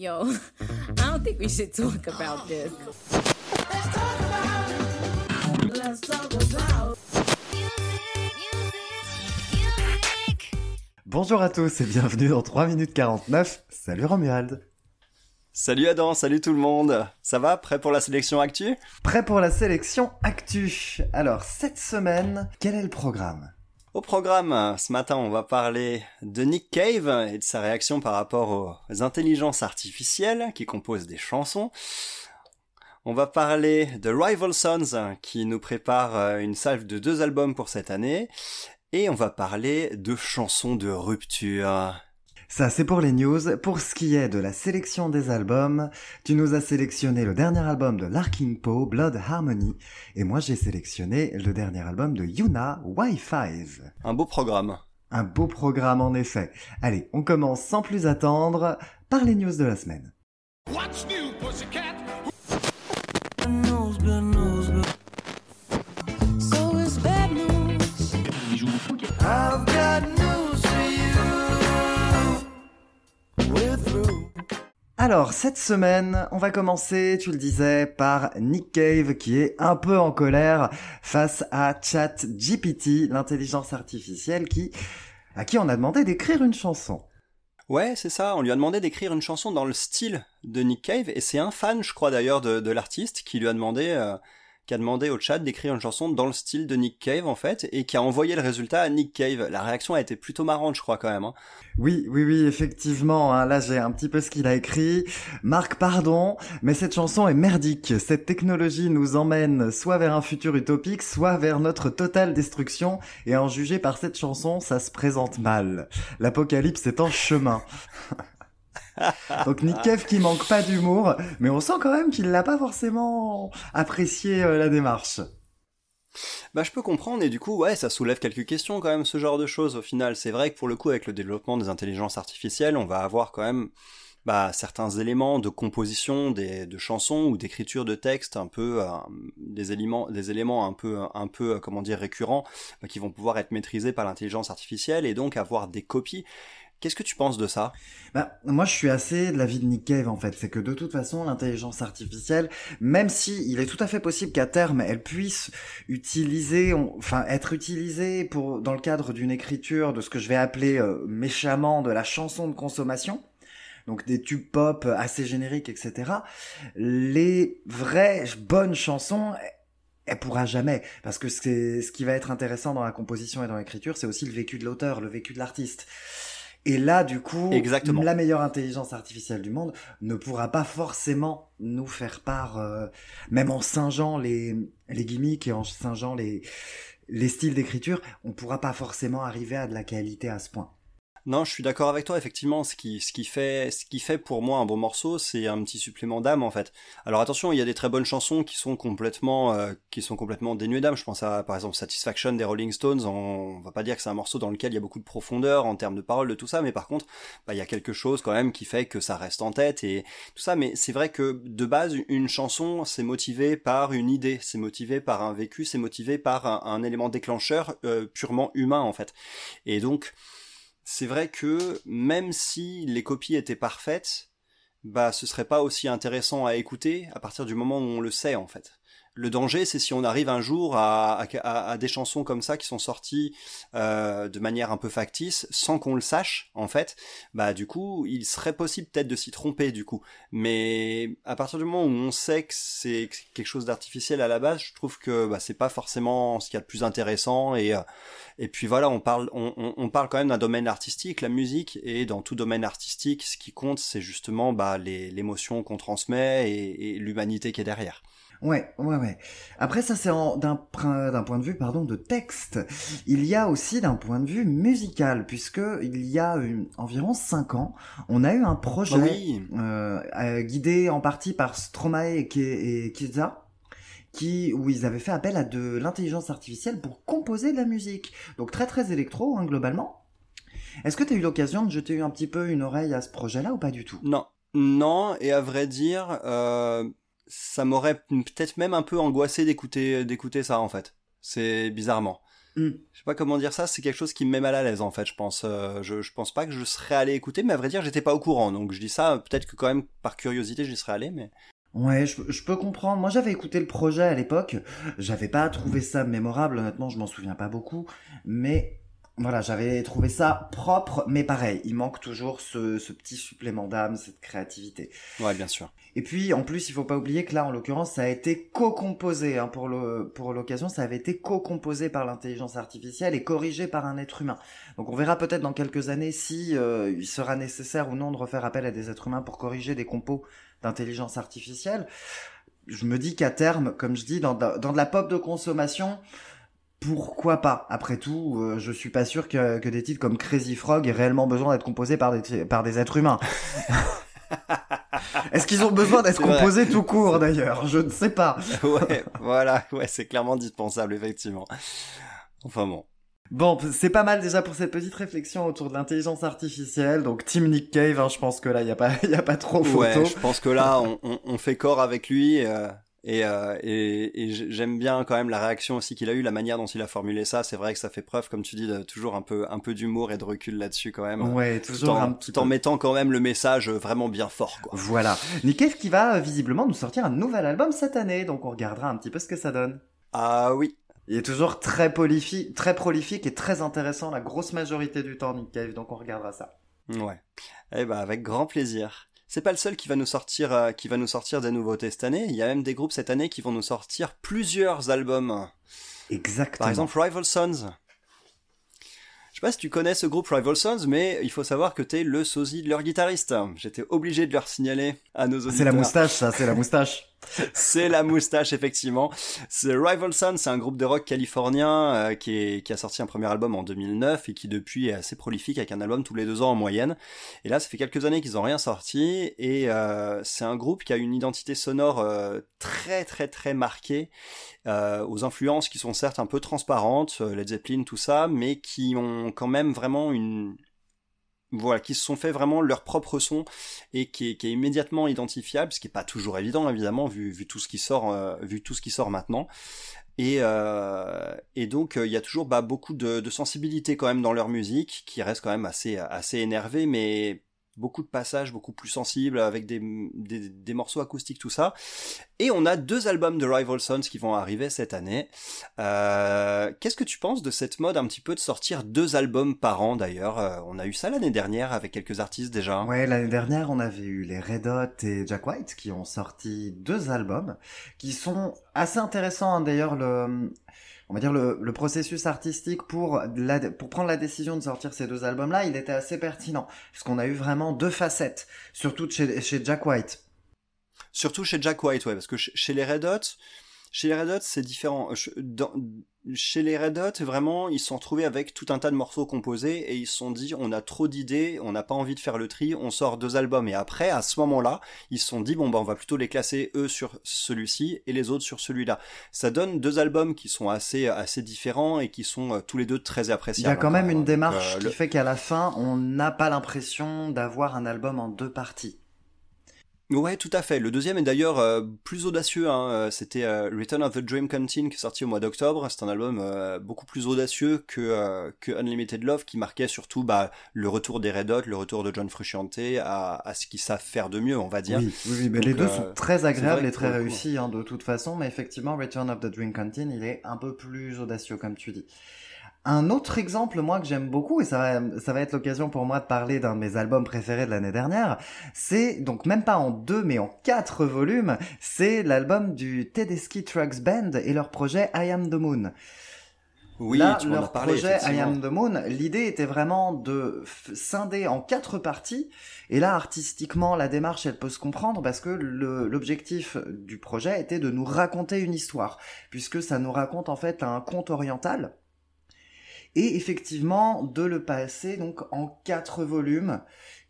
Yo, I don't think we should talk about this. Bonjour à tous et bienvenue dans 3 minutes 49. Salut Romuald. Salut Adam, salut tout le monde. Ça va Prêt pour la sélection actu? Prêt pour la sélection actu. Alors, cette semaine, quel est le programme? Au programme, ce matin, on va parler de Nick Cave et de sa réaction par rapport aux intelligences artificielles qui composent des chansons. On va parler de Rival Sons qui nous prépare euh, une salve de deux albums pour cette année. Et on va parler de chansons de rupture. Ça, c'est pour les news. Pour ce qui est de la sélection des albums, tu nous as sélectionné le dernier album de Larkin Poe, Blood Harmony, et moi j'ai sélectionné le dernier album de Yuna, Wi-Fi. Un beau programme. Un beau programme en effet. Allez, on commence sans plus attendre par les news de la semaine. What's new, pussycat? Alors, cette semaine, on va commencer, tu le disais, par Nick Cave qui est un peu en colère face à ChatGPT, l'intelligence artificielle qui, à qui on a demandé d'écrire une chanson. Ouais, c'est ça. On lui a demandé d'écrire une chanson dans le style de Nick Cave, et c'est un fan, je crois d'ailleurs, de, l'artiste qui lui a demandé euh, qui a demandé au chat d'écrire une chanson dans le style de Nick Cave en fait et qui a envoyé le résultat à Nick Cave. La réaction a été plutôt marrante je crois quand même. Hein. Oui, oui, oui, effectivement. Hein. Là j'ai un petit peu ce qu'il a écrit. Marc, pardon, mais cette chanson est merdique. Cette technologie nous emmène soit vers un futur utopique, soit vers notre totale destruction. Et en juger par cette chanson, ça se présente mal. L'apocalypse est en chemin. Donc Nick qui manque pas d'humour, mais on sent quand même qu'il n'a pas forcément apprécié euh, la démarche. Bah je peux comprendre et du coup ouais ça soulève quelques questions quand même ce genre de choses au final. C'est vrai que pour le coup avec le développement des intelligences artificielles on va avoir quand même bah, certains éléments de composition des, de chansons ou d'écriture de textes un peu euh, des éléments des éléments un peu un peu euh, comment dire récurrents bah, qui vont pouvoir être maîtrisés par l'intelligence artificielle et donc avoir des copies Qu'est-ce que tu penses de ça? Bah, Moi, je suis assez de l'avis de Nick Cave, en fait. C'est que de toute façon, l'intelligence artificielle, même si il est tout à fait possible qu'à terme, elle puisse utiliser, enfin, être utilisée pour, dans le cadre d'une écriture de ce que je vais appeler euh, méchamment de la chanson de consommation, donc des tubes pop assez génériques, etc. Les vraies bonnes chansons, elle pourra jamais parce que ce qui va être intéressant dans la composition et dans l'écriture, c'est aussi le vécu de l'auteur, le vécu de l'artiste. Et là, du coup, la meilleure intelligence artificielle du monde ne pourra pas forcément nous faire part, euh, même en singeant les, les gimmicks et en singeant les, les styles d'écriture, on pourra pas forcément arriver à de la qualité à ce point. Non, je suis d'accord avec toi. Effectivement, ce qui, ce qui fait, ce qui fait pour moi un bon morceau, c'est un petit supplément d'âme en fait. Alors attention, il y a des très bonnes chansons qui sont complètement, euh, qui sont complètement dénuées d'âme. Je pense à par exemple Satisfaction des Rolling Stones. On, va pas dire que c'est un morceau dans lequel il y a beaucoup de profondeur en termes de paroles, de tout ça, mais par contre, bah, il y a quelque chose quand même qui fait que ça reste en tête et tout ça. Mais c'est vrai que de base, une chanson, c'est motivé par une idée, c'est motivé par un vécu, c'est motivé par un, élément déclencheur euh, purement humain en fait. Et donc c'est vrai que même si les copies étaient parfaites, bah ce serait pas aussi intéressant à écouter à partir du moment où on le sait en fait. Le danger, c'est si on arrive un jour à, des chansons comme ça qui sont sorties euh, de manière un peu factice, sans qu'on le sache, en fait. Bah du coup, il serait possible peut-être de s'y tromper du coup. Mais à partir du moment où on sait que c'est quelque chose d'artificiel à la base, je trouve que bah, c'est pas forcément ce qu'il y a de plus intéressant. Et euh, et puis voilà, on parle on, parle quand même d'un domaine artistique, la musique, et dans tout domaine artistique, ce qui compte, c'est justement bah l'émotion qu'on transmet et l'humanité qui est derrière. Ouais, ouais, ouais. Après, ça, c'est d'un point de vue, pardon, de texte. Il y a aussi d'un point de vue musical, puisque il y a environ cinq ans, on a eu un projet euh, euh, guidé en partie par Stromae et, et Kiza, qui où ils avaient fait appel à de l'intelligence artificielle pour composer de la musique. Donc très très électro, hein, globalement. Est-ce que tu as eu l'occasion de jeter un petit peu une oreille à ce projet-là ou pas du tout? Non, non, et à vrai dire, euh, ça m'aurait peut-être même un peu angoissé d'écouter d'écouter ça en fait. C'est bizarrement. Mm. Je sais pas comment dire ça, c'est quelque chose qui me met mal à l'aise en fait, je pense. Euh, je, je pense pas que je serais allé écouter, mais à vrai dire, j'étais pas au courant. Donc je dis ça, peut-être que quand même par curiosité, j'y serais allé, mais. Ouais, je, je, peux comprendre. Moi, j'avais écouté le projet à l'époque. J'avais pas trouvé ça mémorable. Honnêtement, je m'en souviens pas beaucoup. Mais voilà, j'avais trouvé ça propre, mais pareil, il manque toujours ce, ce petit supplément d'âme, cette créativité. Ouais, bien sûr. Et puis, en plus, il faut pas oublier que là, en l'occurrence, ça a été co-composé hein, pour le pour l'occasion. Ça avait été co-composé par l'intelligence artificielle et corrigé par un être humain. Donc, on verra peut-être dans quelques années si euh, il sera nécessaire ou non de refaire appel à des êtres humains pour corriger des compos d'intelligence artificielle. Je me dis qu'à terme, comme je dis, dans, dans de la pop de consommation, pourquoi pas Après tout, euh, je suis pas sûr que, que, des titres comme Crazy Frog aient réellement besoin d'être composés par des, par des êtres humains. Est-ce qu'ils ont besoin d'être composés tout court d'ailleurs? Je ne sais pas. ouais, voilà, ouais, c'est clairement indispensable effectivement. Enfin bon. Bon, c'est pas mal déjà pour cette petite réflexion autour de l'intelligence artificielle. Donc Team Nick Cave, hein, je pense que là, il y a pas, y a pas trop photo. Ouais, je pense que là, on, on, on fait corps avec lui. Euh, et, euh, et, et j'aime bien quand même la réaction aussi qu'il a eu, la manière dont il a formulé ça. C'est vrai que ça fait preuve, comme tu dis, de, toujours un peu, un peu d'humour et de recul là-dessus quand même. Ouais, toujours tout en, un tout en mettant quand même le message vraiment bien fort. Quoi. Voilà. Nick qui va euh, visiblement nous sortir un nouvel album cette année, donc on regardera un petit peu ce que ça donne. Ah oui. Il est toujours très prolifique, très prolifique et très intéressant la grosse majorité du temps, Nick Cave, donc on regardera ça. Ouais. Eh ben avec grand plaisir c'est pas le seul qui va nous sortir euh, qui va nous sortir des nouveautés cette année. Il y a même des groupes cette année qui vont nous sortir plusieurs albums. Exactement. Par exemple Rival Sons. Je sais pas si tu connais ce groupe Rival Sons, mais il faut savoir que t'es le sosie de leur guitariste. J'étais obligé de leur signaler à nos auditeurs. C'est la moustache, ça, c'est la moustache. C'est la moustache effectivement. C'est Rival Sun, c'est un groupe de rock californien euh, qui, est, qui a sorti un premier album en 2009 et qui depuis est assez prolifique avec un album tous les deux ans en moyenne. Et là, ça fait quelques années qu'ils ont rien sorti et euh, c'est un groupe qui a une identité sonore euh, très très très marquée, aux influences qui sont certes un peu transparentes, Led Zeppelin tout ça, mais qui ont quand même vraiment une voilà, qui se sont fait vraiment leur propre son et qui est, immédiatement identifiable, ce qui est pas toujours évident évidemment vu, tout ce qui sort, euh, vu tout ce qui sort maintenant. Et, euh, et donc euh, il y a toujours bah, beaucoup de, sensibilité quand même dans leur musique, qui reste quand même assez assez énervé, mais beaucoup de passages beaucoup plus sensibles avec des, des, morceaux acoustiques tout ça. Et on a deux albums de Rival Sons qui vont arriver cette année. Euh, qu'est-ce que tu penses de cette mode un petit peu de sortir deux albums par an d'ailleurs? Euh, on a eu ça l'année dernière avec quelques artistes déjà. Ouais l'année dernière on avait eu les Red Hot et Jack White qui ont sorti deux albums qui sont assez intéressants hein. d'ailleurs le on va dire le, processus artistique pour pour prendre la décision de sortir ces deux albums là il était assez pertinent parce qu'on a eu vraiment deux facettes surtout chez, Jack White. Surtout chez Jack White ouais parce que chez les Red Hot chez les Red Hot c'est différent chez les Red Hot, vraiment, ils se sont retrouvés avec tout un tas de morceaux composés et ils se sont dit, on a trop d'idées, on n'a pas envie de faire le tri, on sort deux albums. Et après, à ce moment-là, ils se sont dit, bon, bah, on va plutôt les classer eux sur celui-ci et les autres sur celui-là. Ça donne deux albums qui sont assez, assez différents et qui sont euh, tous les deux très appréciables. Il y a quand même une démarche euh, qui fait qu'à la fin, on n'a pas l'impression d'avoir un album en deux parties. Ouais, tout à fait. Le deuxième est d'ailleurs euh, plus audacieux. Hein. Euh, c'était euh, Return of the Dream Canteen qui est sorti au mois d'octobre. C'est un album beaucoup plus audacieux que, que Unlimited Love qui marquait surtout bah, le retour des Red Hot, le retour de John Frusciante à, à ce qu'ils savent faire de mieux, on va dire. Oui, oui, mais les deux sont très agréables et très réussis hein, de toute façon. Mais effectivement, Return of the Dream Canteen, il est un peu plus audacieux comme tu dis. Un autre exemple, moi, que j'aime beaucoup, et ça va, ça va être l'occasion pour moi de parler d'un de mes albums préférés de l'année dernière, c'est, donc même pas en deux, mais en quatre volumes, c'est l'album du Tedeschi Trucks Band et leur projet I Am the Moon. Oui, Là, tu leur parlé, projet I Am the Moon, l'idée était vraiment de scinder en quatre parties. Et là, artistiquement, la démarche, elle peut se comprendre parce que l'objectif du projet était de nous raconter une histoire, puisque ça nous raconte en fait un conte oriental et effectivement de le passer donc en quatre volumes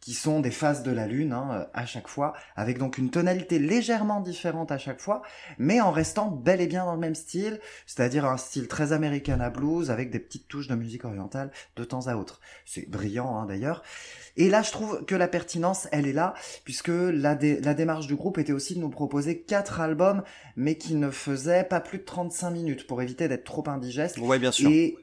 qui sont des phases de la lune hein, à chaque fois, avec donc une tonalité légèrement différente à chaque fois, mais en restant bel et bien dans le même style, c'est-à-dire un style très américain à blues avec des petites touches de musique orientale de temps à autre. C'est brillant hein, d'ailleurs. Et là, je trouve que la pertinence, elle est là, puisque la, la démarche du groupe était aussi de nous proposer quatre albums, mais qui ne faisaient pas plus de 35 minutes pour éviter d'être trop indigeste. Ouais, bien sûr. Et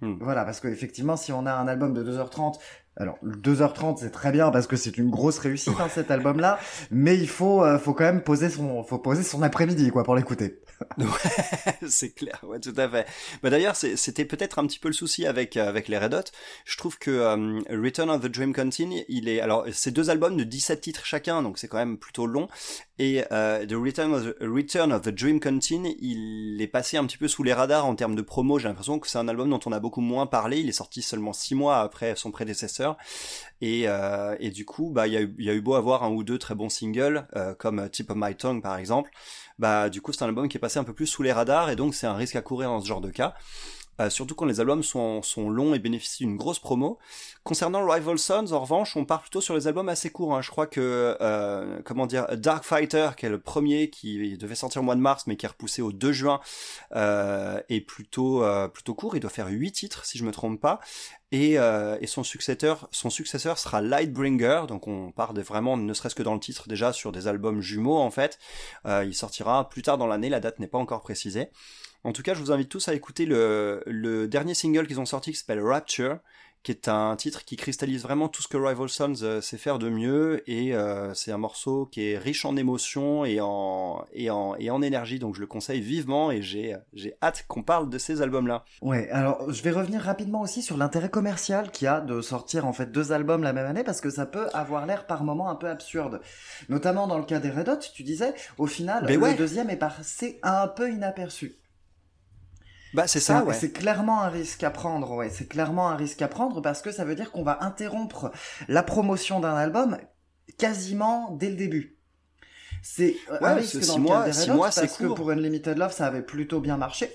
Hmm. Voilà, parce qu'effectivement, si on a un album de 2h30 alors, 2h30, c'est très bien parce que c'est une grosse réussite, hein, cet album-là. Mais il faut, euh, faut quand même poser son, faut poser son après-midi, quoi, pour l'écouter. ouais, c'est clair, ouais, tout à fait. Bah d'ailleurs, c'était peut-être un petit peu le souci avec euh, avec les Red Hot. Je trouve que euh, Return of the Dream Continue, il est alors c'est deux albums de 17 titres chacun, donc c'est quand même plutôt long. Et euh, The Return of the, Dream Continue, il est passé un petit peu sous les radars en termes de promo. J'ai l'impression que c'est un album dont on a beaucoup moins parlé. Il est sorti seulement six mois après son prédécesseur. Et, euh, et du coup, bah il y a, y a, eu beau avoir un ou deux très bons singles, euh, comme Tip of My Tongue par exemple bah du coup c'est un album qui est passé un peu plus sous les radars et donc c'est un risque à courir dans ce genre de cas. Euh, surtout quand les albums sont, longs et bénéficient d'une grosse promo. Concernant Rival Sons, en revanche, on part plutôt sur les albums assez courts. Hein. Je crois que, euh, comment dire, Dark Fighter, qui est le premier qui devait sortir au mois de mars, mais qui est repoussé au 2 juin, euh, est plutôt plutôt court. Il doit faire 8 titres, si je me trompe pas. Et, son successeur, son successeur sera Lightbringer, donc on part vraiment, ne serait-ce que dans le titre déjà, sur des albums jumeaux en fait. Il sortira plus tard dans l'année, la date n'est pas encore précisée. En tout cas, je vous invite tous à écouter le, le dernier single qu'ils ont sorti qui s'appelle Rapture, qui est un titre qui cristallise vraiment tout ce que Rival Sons euh, sait faire de mieux et euh, c'est un morceau qui est riche en émotions et en et en et en énergie donc je le conseille vivement et j'ai j'ai hâte qu'on parle de ces albums là. Ouais, alors je vais revenir rapidement aussi sur l'intérêt commercial qu'il y a de sortir en fait deux albums la même année parce que ça peut avoir l'air par moments un peu absurde. Notamment dans le cas des Red Hot, tu disais au final le deuxième est passé un peu inaperçu. Bah c'est ça, ouais. C'est clairement un risque à prendre, ouais. C'est clairement un risque à prendre parce que ça veut dire qu'on va interrompre la promotion d'un album quasiment dès le début. C'est un risque dans le cas des Red parce que pour Unlimited Love ça avait plutôt bien marché.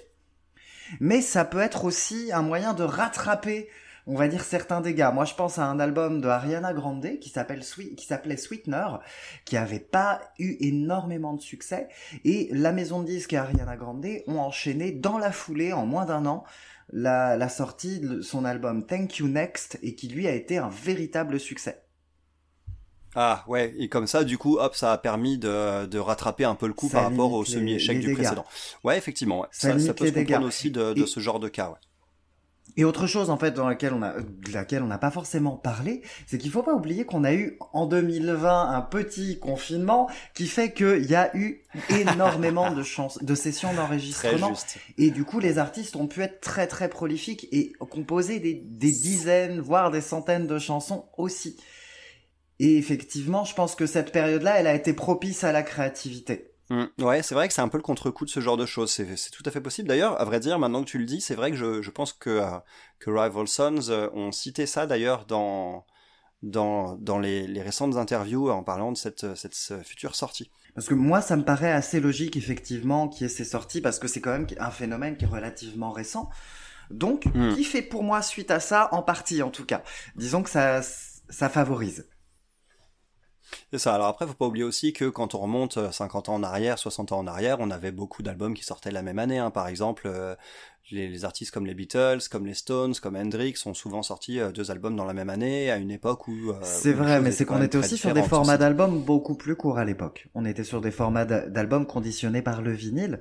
Mais ça peut être aussi un moyen de rattraper on va dire certains dégâts. Moi, je pense à un album de Ariana Grande qui s'appelle qui s'appelait Sweetener, qui avait pas eu énormément de succès, et la maison de disques et Ariana Grande ont enchaîné dans la foulée en moins d'un an la, la sortie de son album Thank You Next et qui lui a été un véritable succès. Ah ouais, et comme ça, du coup, hop, ça a permis de, de rattraper un peu le coup par rapport au semi-échec du précédent. Ouais, effectivement, ouais. ça, ça, peut se comprendre aussi de, de ce genre de cas. Ouais. Et autre chose en fait dans laquelle on a, de laquelle on n'a pas forcément parlé, c'est qu'il faut pas oublier qu'on a eu en 2020 un petit confinement qui fait qu'il y a eu énormément de chances, de sessions d'enregistrement, et du coup les artistes ont pu être très très prolifiques et composer des, des dizaines voire des centaines de chansons aussi. Et effectivement, je pense que cette période-là, elle a été propice à la créativité. Mm. ouais, c'est vrai que c'est un peu le contre-coup de ce genre de choses. C'est tout à fait possible. D'ailleurs, à vrai dire, maintenant que tu le dis, c'est vrai que je, je pense que, euh, que Rival Sons euh, ont cité ça d'ailleurs dans, dans, dans les, les, récentes interviews en parlant de cette, cette, future sortie. Parce que moi, ça me paraît assez logique, effectivement, qu'il y ait ces sorties, parce que c'est quand même un phénomène qui est relativement récent. Donc, mm. qui fait pour moi suite à ça, en partie en tout cas. Disons que ça, ça favorise. C'est ça. Alors après, faut pas oublier aussi que quand on remonte 50 euh, ans en arrière, 60 ans en arrière, on avait beaucoup d'albums qui sortaient la même année. Hein. Par exemple, euh, les, artistes comme les Beatles, comme les Stones, comme Hendrix ont souvent sorti euh, deux albums dans la même année à une époque où. c'est vrai, mais c'est qu'on était aussi sur des formats d'albums beaucoup plus courts à l'époque. On était sur des formats d'albums conditionnés par le vinyle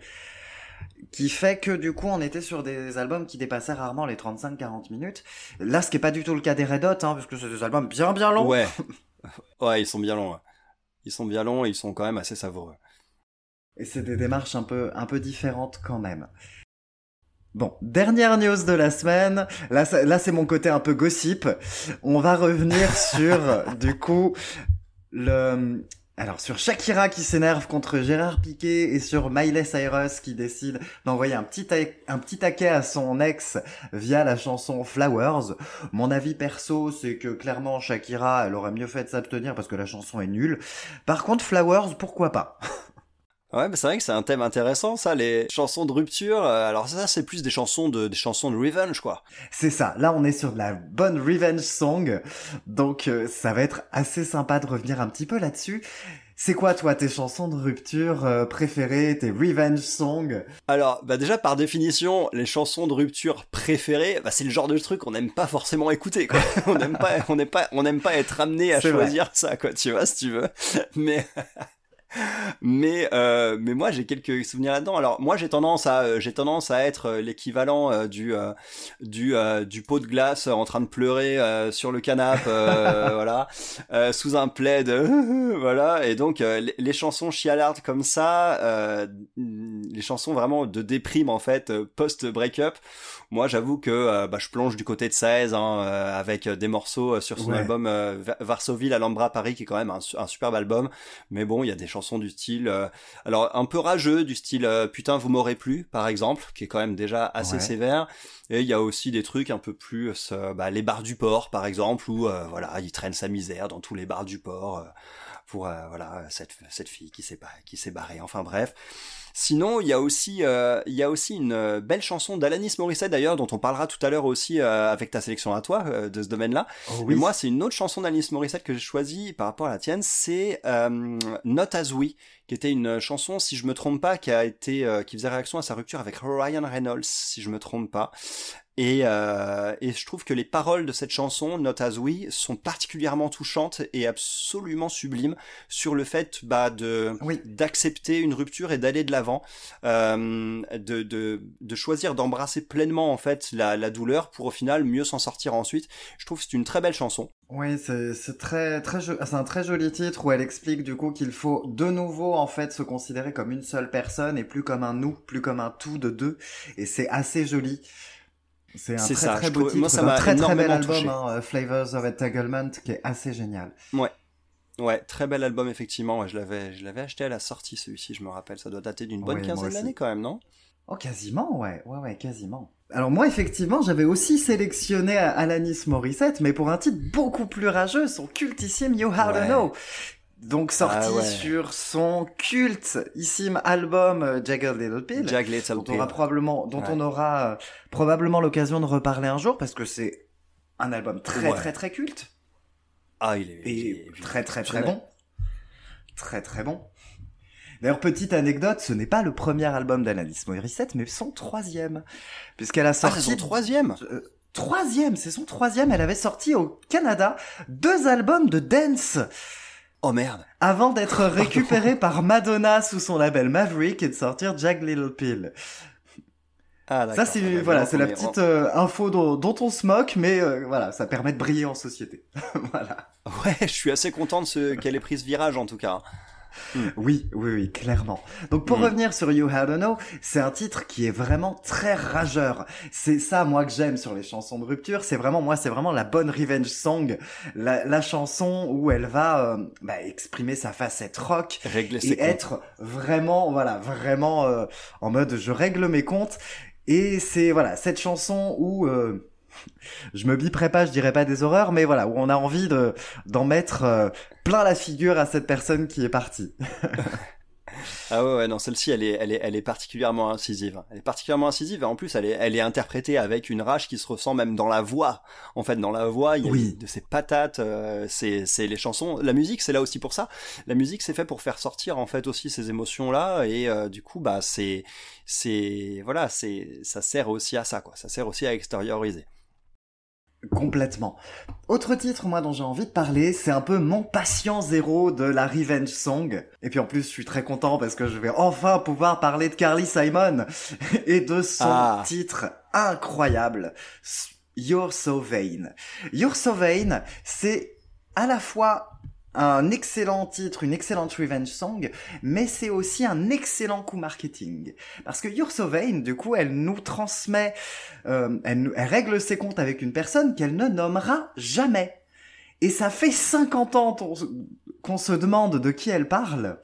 qui fait que du coup on était sur des albums qui dépassaient rarement les 35-40 minutes. Là, ce qui est pas du tout le cas des Red Hot, hein, parce que c'est des albums bien bien longs. Ouais. ouais, ils sont bien longs. Ils sont bien longs et ils sont quand même assez savoureux. Et c'est des démarches un peu, un peu différentes quand même. Bon, dernière news de la semaine. Là, là c'est mon côté un peu gossip. On va revenir sur, du coup, le, alors sur Shakira qui s'énerve contre Gérard Piquet et sur Miley Cyrus qui décide d'envoyer un petit un petit taquet à son ex via la chanson Flowers. Mon avis perso, c'est que clairement Shakira, elle aurait mieux fait de s'abstenir parce que la chanson est nulle. Par contre Flowers, pourquoi pas? Ouais, mais c'est vrai que c'est un thème intéressant, ça, les chansons de rupture. Euh, alors ça, c'est plus des chansons de des chansons de revenge, quoi. C'est ça. Là, on est sur de la bonne revenge song, donc euh, ça va être assez sympa de revenir un petit peu là-dessus. C'est quoi, toi, tes chansons de rupture euh, préférées, tes revenge songs Alors, bah déjà par définition, les chansons de rupture préférées, bah c'est le genre de truc qu'on n'aime pas forcément écouter, quoi. on n'aime pas, on n'aime pas, on n'aime pas être amené à choisir ça, quoi. Tu vois, si tu veux. Mais mais euh, mais moi j'ai quelques souvenirs là-dedans. Alors moi j'ai tendance à euh, j'ai tendance à être euh, l'équivalent euh, du du du pot de glace en train de pleurer sur le canapé voilà sous un plaid voilà et donc les, les, chansons chialardes comme ça les chansons vraiment de déprime en fait post break-up moi, j'avoue que euh, bah, je plonge du côté de 16 hein, euh, avec des morceaux sur son album Varsovie, Alhambra, Paris, qui est quand même un, un superbe album. Mais bon, il y a des chansons du style, alors un peu rageux, du style Putain, vous m'aurez plu, par exemple, qui est quand même déjà assez sévère. Et il y a aussi des trucs un peu plus, bah, les bars du port, par exemple, où voilà, il traîne sa misère dans tous les bars du port pour voilà cette cette fille qui s'est qui s'est barrée. Enfin bref. Sinon, il y a aussi, euh, il y a aussi une euh, belle chanson d'Alanis Morissette d'ailleurs, dont on parlera tout à l'heure aussi euh, avec ta sélection à toi de ce domaine-là. Oh, oui. moi, c'est une autre chanson d'Alanis Morissette que j'ai choisie par rapport à la tienne, c'est Not As We, qui était une chanson, si je me trompe pas, qui a été, qui faisait réaction à sa rupture avec Ryan Reynolds, si je me trompe pas. Et, euh, et, je trouve que les paroles de cette chanson, Not As We, sont particulièrement touchantes et absolument sublimes sur le fait bah, de d'accepter une rupture et d'aller de l'avant, euh, de, de, de, choisir d'embrasser pleinement en fait la, la, douleur pour au final mieux s'en sortir ensuite. Je trouve que c'est une très belle chanson. Oui, c'est très très c'est un très joli titre où elle explique du coup qu'il faut de nouveau en fait se considérer comme une seule personne et plus comme un nous, plus comme un tout de deux. Et c'est assez joli. C'est un très ça. très beau titre, un très très bel album, hein, euh, Flavors of Entanglement, qui est assez génial. Ouais. Ouais, très bel album effectivement. je l'avais, je l'avais acheté à la sortie celui-ci, je me rappelle. Ça doit dater d'une bonne quinzaine d'années quand même, non? Oh, quasiment, ouais, ouais, ouais, quasiment. Alors moi, effectivement, j'avais aussi sélectionné Alanis Morissette, mais pour un titre beaucoup plus rageux, son cultissime You How to Know, donc sorti ah sur son cultissime album euh, Jagged Little Pill, Jagged Little dont on aura probablement, dont on aura euh, probablement l'occasion de reparler un jour parce que c'est un album très très très culte. Ah, il est, et très très très bon, très très bon. D'ailleurs, petite anecdote, ce n'est pas le premier album d'Analis Morissette, mais son troisième, puisqu'elle a ah, sorti son troisième. Euh, troisième, c'est son troisième. Elle avait sorti au Canada deux albums de dance. Oh merde. Avant d'être récupéré par Madonna sous son label Maverick et de sortir Jack Little Pill. Ah, ça c'est voilà, c'est la petite euh, info dont, on se moque, mais euh, voilà, ça permet de briller en société. voilà. Ouais, je suis assez content de ce qu'elle ait pris ce virage en tout cas. Hmm. Oui, oui, oui, clairement. Donc pour hmm. revenir sur You Had to Know, c'est un titre qui est vraiment très rageur. C'est ça, moi, que j'aime sur les chansons de rupture. C'est vraiment, moi, c'est vraiment la bonne revenge song, la, chanson où elle va euh, bah, exprimer sa facette rock Régler et être vraiment, voilà, vraiment euh, en mode je règle mes comptes. Et c'est voilà cette chanson où euh, je me biperai pas, je dirais pas des horreurs, mais voilà, où on a envie de d'en mettre euh, plein la figure à cette personne qui est partie. ah ouais, ouais non, celle-ci, elle est, elle est, elle est particulièrement incisive. Elle est particulièrement incisive et en plus, elle est, elle est interprétée avec une rage qui se ressent même dans la voix. En fait, dans la voix, il y a de ces patates. Euh, c'est, c'est les chansons. La musique, c'est là aussi pour ça. La musique, c'est fait pour faire sortir en fait aussi ces émotions-là et euh, du coup, bah, c'est, c'est, voilà, c'est, ça sert aussi à ça, quoi. Ça sert aussi à extérioriser. Complètement. Autre titre, moi, dont j'ai envie de parler, c'est un peu mon patient zéro de la revenge song. Et puis en plus, je suis très content parce que je vais enfin pouvoir parler de Carly Simon et de son ah. titre incroyable, You're So Vain. You're So Vain, c'est à la fois un excellent titre, une excellente revenge song, mais c'est aussi un excellent coup marketing. Parce que You're So du coup, elle nous transmet, euh, elle, elle règle ses comptes avec une personne qu'elle ne nommera jamais. Et ça fait 50 ans qu'on se demande de qui elle parle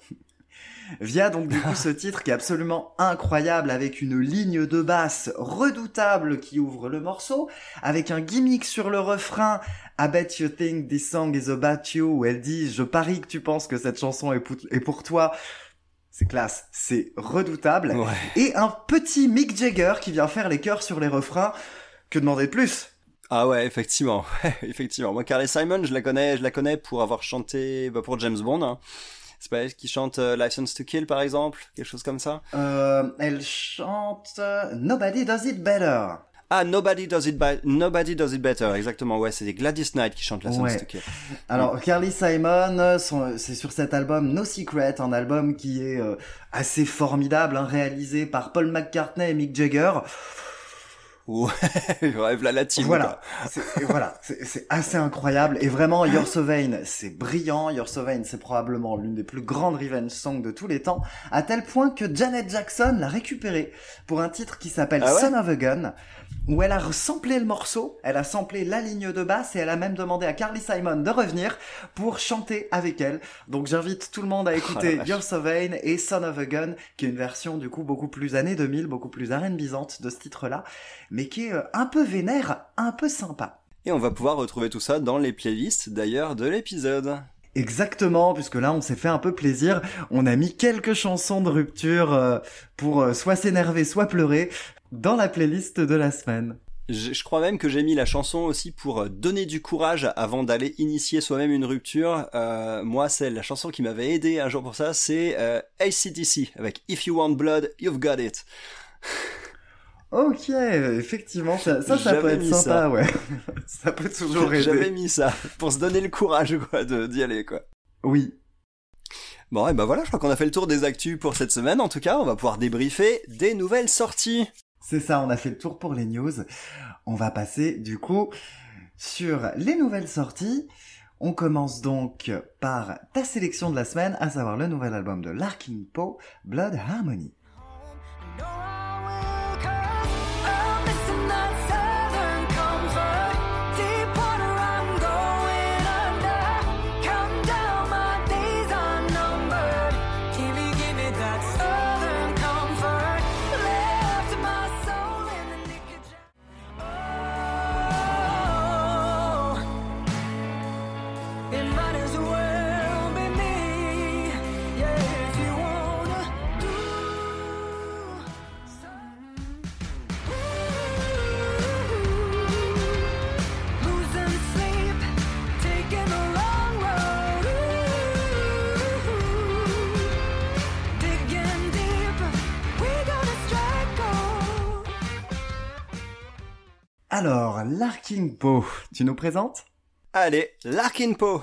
via donc du coup ce titre qui est absolument incroyable avec une ligne de basse redoutable qui ouvre le morceau, avec un gimmick sur le refrain I bet you think this song is about you où elle dit je parie que tu penses que cette chanson est pour, toi. C'est classe, c'est redoutable. Et un petit Mick Jagger qui vient faire les chœurs sur les refrains. Que demander de plus? Ah ouais, effectivement, effectivement. Moi, Carly Simon, je la connais, je la connais pour avoir chanté bah, pour James Bond. Hein. C'est pas elle qui chante euh, License to Kill par exemple, quelque chose comme ça? Euh, Elle chante euh, Nobody Does It Better. Ah, Nobody Does It, Nobody Does It Better, exactement. Ouais, c'est Gladys Knight qui chante la Ouais. Sunny Alors, Carly Simon, son- c'est sur cet album No Secret, un album qui est euh, assez formidable, hein, réalisé par Paul McCartney et Mick Jagger. Ouais, rêve la latine. Voilà, c'est voilà, c'est assez incroyable. Et vraiment You're So Vain, c'est brillant. You're So Vain, c'est probablement l'une des plus grandes revenge songs de tous les temps, à tel point que Janet Jackson l'a récupéré pour un titre qui s'appelle Ah ouais? Son of a Gun, où elle a samplé le morceau, elle a samplé la ligne de basse et elle a même demandé à Carly Simon de revenir pour chanter avec elle. Donc j'invite tout le monde à écouter vache. You're So Vain et Son of a Gun, qui est une version du coup beaucoup plus années 2000, beaucoup plus R&Bisante de ce titre-là, mais qui est euh, un peu vénère, un peu sympa. Et on va pouvoir retrouver tout ça dans les playlists d'ailleurs de l'épisode. Exactement, puisque là on s'est fait un peu plaisir, on a mis quelques chansons de rupture euh, pour euh, soit s'énerver, soit pleurer dans la playlist de la semaine. Je, je crois même que j'ai mis la chanson aussi pour euh, donner du courage avant d'aller initier soi-même une rupture. Euh, moi, c'est la chanson qui m'avait aidé un jour pour ça, c'est euh, ACDC avec If You Want Blood, You've Got It. Ok, effectivement, ça, ça, ça peut être sympa, ça. ouais. ça peut toujours aider. J'avais mis ça pour se donner le courage quoi d'y aller quoi. Oui. Bon, et ben voilà, je crois qu'on a fait le tour des actus pour cette semaine. En tout cas, on va pouvoir débriefer des nouvelles sorties. C'est ça, on a fait le tour pour les news. On va passer du coup sur les nouvelles sorties. On commence donc par ta sélection de la semaine, à savoir le nouvel album de Larkin Poe, Blood Harmony. Alors, Larkin Poe, tu nous présentes? Allez, Larkin Poe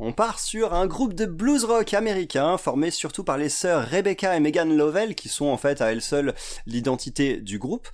on part sur un groupe de blues rock américain formé surtout par les sœurs Rebecca et Megan Lovell qui sont en fait à elles seules l'identité du groupe.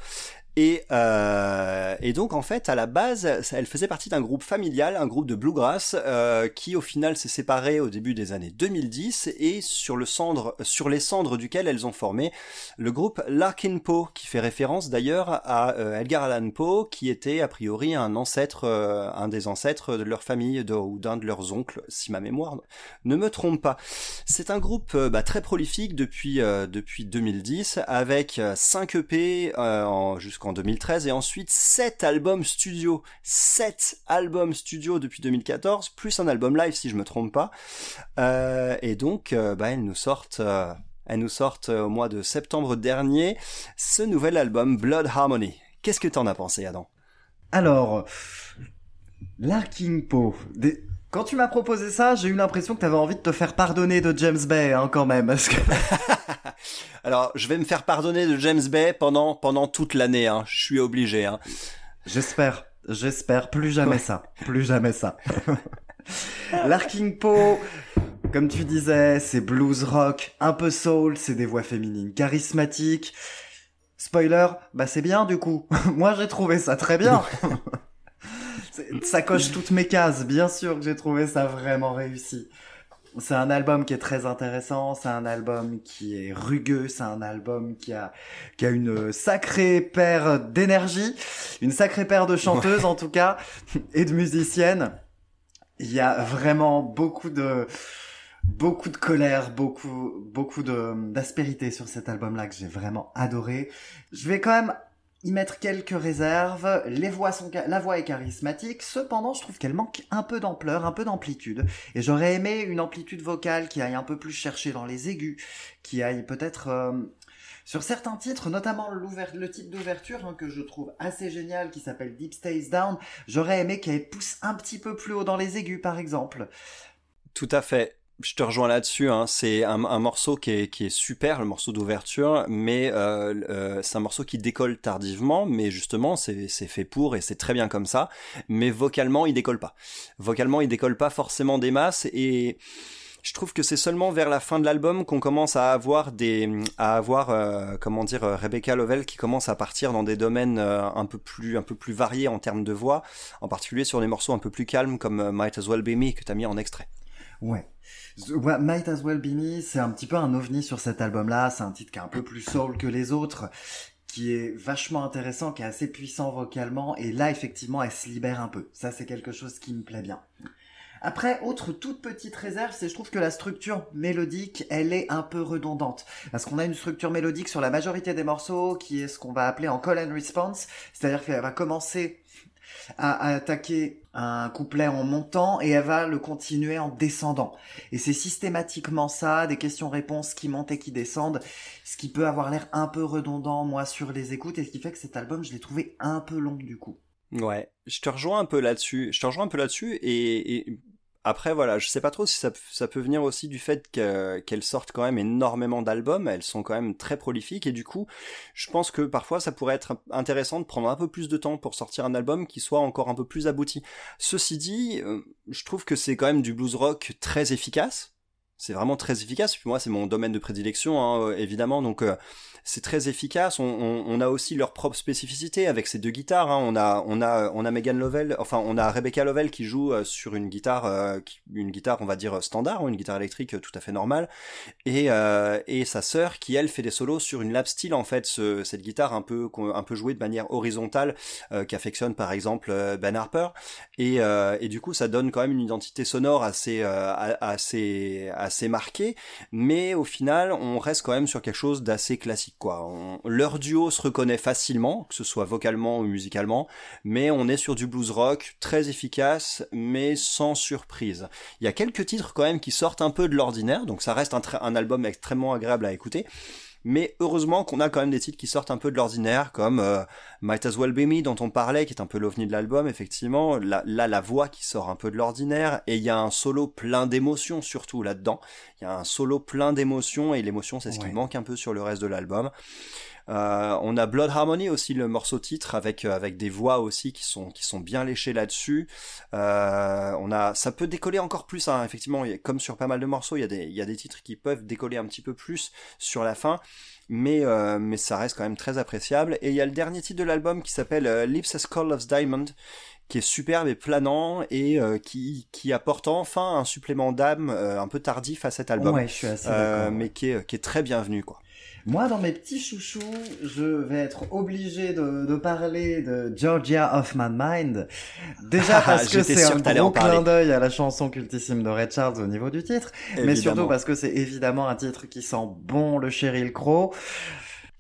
Et, euh, et donc en fait à la base elle faisait partie d'un groupe familial, un groupe de bluegrass euh, qui au final s'est séparé au début des années 2010 et sur le cendre, sur les cendres duquel elles ont formé le groupe Larkin Poe qui fait référence d'ailleurs à euh, Edgar Allan Poe qui était a priori un ancêtre, euh, un des ancêtres de leur famille ou d'un de leurs oncles si ma mémoire ne me trompe pas. C'est un groupe bah, très prolifique depuis depuis 2010 avec 5 EP en- jusqu'en 2013 et ensuite 7 albums studio, 7 albums studio depuis 2014 plus un album live si je me trompe pas. Euh, et donc euh, bah, elles nous sortent euh, elles nous sortent euh, au mois de septembre dernier ce nouvel album Blood Harmony. Qu'est-ce que t'en as pensé Adam? Alors, Larkin Poe. Des- Quand tu m'as proposé ça, j'ai eu l'impression que tu avais envie de te faire pardonner de James Bay, hein, quand même. Parce que... Alors, je vais me faire pardonner de James Bay pendant pendant toute l'année. Hein. Je suis obligé. Hein. J'espère, j'espère, plus jamais ça, plus jamais ça. Larkin Poe, comme tu disais, c'est blues rock, un peu soul, c'est des voix féminines charismatiques. Spoiler, bah c'est bien du coup. Moi j'ai trouvé ça très bien. Ça coche toutes mes cases, bien sûr que j'ai trouvé ça vraiment réussi. C'est un album qui est très intéressant, c'est un album qui est rugueux, c'est un album qui a, qui a une sacrée paire d'énergie, une sacrée paire de chanteuses en tout cas, et de musiciennes. Il y a vraiment beaucoup de, beaucoup de colère, beaucoup, beaucoup de, d'aspérité sur cet album-là que j'ai vraiment adoré. Je vais quand même y mettre quelques réserves. La voix est charismatique. Cependant, je trouve qu'elle manque un peu d'ampleur, un peu d'amplitude. Et j'aurais aimé une amplitude vocale qui aille un peu plus chercher dans les aigus, qui aille peut-être euh, sur certains titres, notamment le titre d'ouverture hein, que je trouve assez génial, qui s'appelle Deep Stays Down. J'aurais aimé qu'elle pousse un petit peu plus haut dans les aigus, par exemple. Tout à fait. Je te rejoins là-dessus. Hein. C'est un, morceau qui est, super, le morceau d'ouverture, mais euh, euh, c'est un morceau qui décolle tardivement, mais justement c'est fait pour et c'est très bien comme ça. Mais vocalement, il décolle pas. Vocalement, il décolle pas forcément des masses et je trouve que c'est seulement vers la fin de l'album qu'on commence à avoir des, à avoir, euh, comment dire, Rebecca Lovell qui commence à partir dans des domaines un peu plus, un peu plus variés en termes de voix, en particulier sur des morceaux un peu plus calmes comme Might As Well Be Me que t'as mis en extrait. Ouais. Might As Well Be Me, c'est un petit peu un ovni sur cet album-là. C'est un titre qui est un peu plus soul que les autres, qui est vachement intéressant, qui est assez puissant vocalement. Et là, effectivement, elle se libère un peu. Ça, c'est quelque chose qui me plaît bien. Après, autre toute petite réserve, c'est je trouve que la structure mélodique, elle est un peu redondante. Parce qu'on a une structure mélodique sur la majorité des morceaux qui est ce qu'on va appeler en call and response. C'est-à-dire qu'elle va commencer à, attaquer un couplet en montant et elle va le continuer en descendant. Et c'est systématiquement ça, des questions-réponses qui montent et qui descendent, ce qui peut avoir l'air un peu redondant, moi, sur les écoutes, et ce qui fait que cet album, je l'ai trouvé un peu long du coup. Ouais, je te rejoins un peu là-dessus. Je te rejoins un peu là-dessus et après voilà, je sais pas trop si ça, peut venir aussi du fait qu'elles qu sortent quand même énormément d'albums, elles sont quand même très prolifiques et du coup, je pense que parfois ça pourrait être intéressant de prendre un peu plus de temps pour sortir un album qui soit encore un peu plus abouti. Ceci dit, euh, je trouve que c'est quand même du blues rock très efficace. C'est vraiment très efficace. Puis moi, c'est mon domaine de prédilection, hein, évidemment. Donc, euh, c'est très efficace. On, a aussi leur propre spécificité avec ces deux guitares. Hein. On a, on a, on a Megan Lovell, enfin, on a Rebecca Lovell qui joue euh, sur une guitare, euh, une guitare, on va dire standard, une guitare électrique tout à fait normale, et euh, et sa sœur qui elle fait des solos sur une lap steel en fait, ce, cette guitare un peu, un peu jouée de manière horizontale, qu'affectionne par exemple Ben Harper. Et, et du coup, ça donne quand même une identité sonore assez, assez marquée, mais au final, on reste quand même sur quelque chose d'assez classique quoi. Leur duo se reconnaît facilement, que ce soit vocalement ou musicalement, mais on est sur du blues rock très efficace, mais sans surprise. Il y a quelques titres quand même qui sortent un peu de l'ordinaire, donc ça reste un album extrêmement agréable à écouter. Mais heureusement qu'on a quand même des titres qui sortent un peu de l'ordinaire, comme euh, Might As Well Be Me dont on parlait, qui est un peu l'ovni de l'album, effectivement. Là, là, la voix qui sort un peu de l'ordinaire, et il y a un solo plein d'émotions surtout là-dedans. Il y a un solo plein d'émotions, et l'émotion c'est ce ouais. qui manque un peu sur le reste de l'album. Euh, on a Blood Harmony aussi le morceau titre avec euh, avec des voix aussi qui sont qui sont bien léchées là-dessus. Euh, on a ça peut décoller encore plus hein, effectivement comme sur pas mal de morceaux il y a des il y a des titres qui peuvent décoller un petit peu plus sur la fin. Mais euh, mais ça reste quand même très appréciable. Et il y a le dernier titre de l'album qui s'appelle Lips as Cold as Diamond qui est superbe et planant et euh, qui, qui apporte enfin un supplément d'âme euh, un peu tardif à cet album. Ouais, je suis assez euh, mais qui est, qui est très bienvenu quoi. Moi, dans mes petits chouchous, je vais être obligé de, de parler de Georgia of My Mind. Déjà parce que c'est un gros clin d'œil à la chanson cultissime de Red Charles au niveau du titre, évidemment. mais surtout parce que c'est évidemment un titre qui sent bon le Sheryl Crow.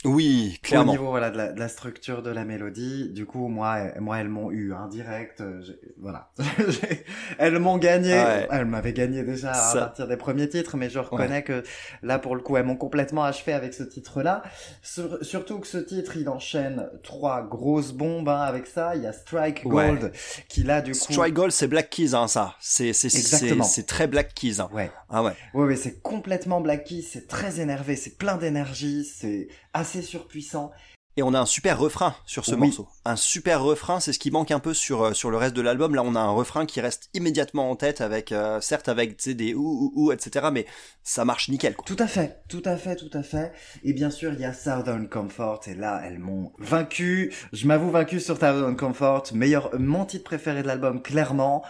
Oui, clairement. Au niveau voilà de la, de la, structure de la mélodie, du coup moi moi elles m'ont eu un hein, direct, euh, voilà. elles m'ont gagné, ouais. elles m'avaient gagné déjà Ça... à partir des premiers titres, mais je reconnais ouais. que là pour le coup elles m'ont complètement achevé avec ce titre-là. Sur, surtout que ce titre il enchaîne trois grosses bombes hein, avec ça. Il y a Strike Gold ouais. qui là du coup. Strike Gold c'est Black Keys hein ça, c'est c'est c'est très Black Keys. Hein. Ouais. Ah ouais. Ouais ouais c'est complètement Black Keys, c'est très énervé, c'est plein d'énergie, c'est assez surpuissant. Et on a un super refrain sur ce oui. morceau. Un super refrain, c'est ce qui manque un peu sur euh, sur le reste de l'album. Là, on a un refrain qui reste immédiatement en tête, avec euh, certes avec des ou ou ou etc. Mais ça marche nickel. Quoi. Tout à fait, tout à fait, tout à fait. Et bien sûr, il y a Southern Comfort. Et là, elles m'ont vaincu. Je m'avoue vaincu sur Southern Comfort. Meilleur, mon titre préféré de l'album, clairement.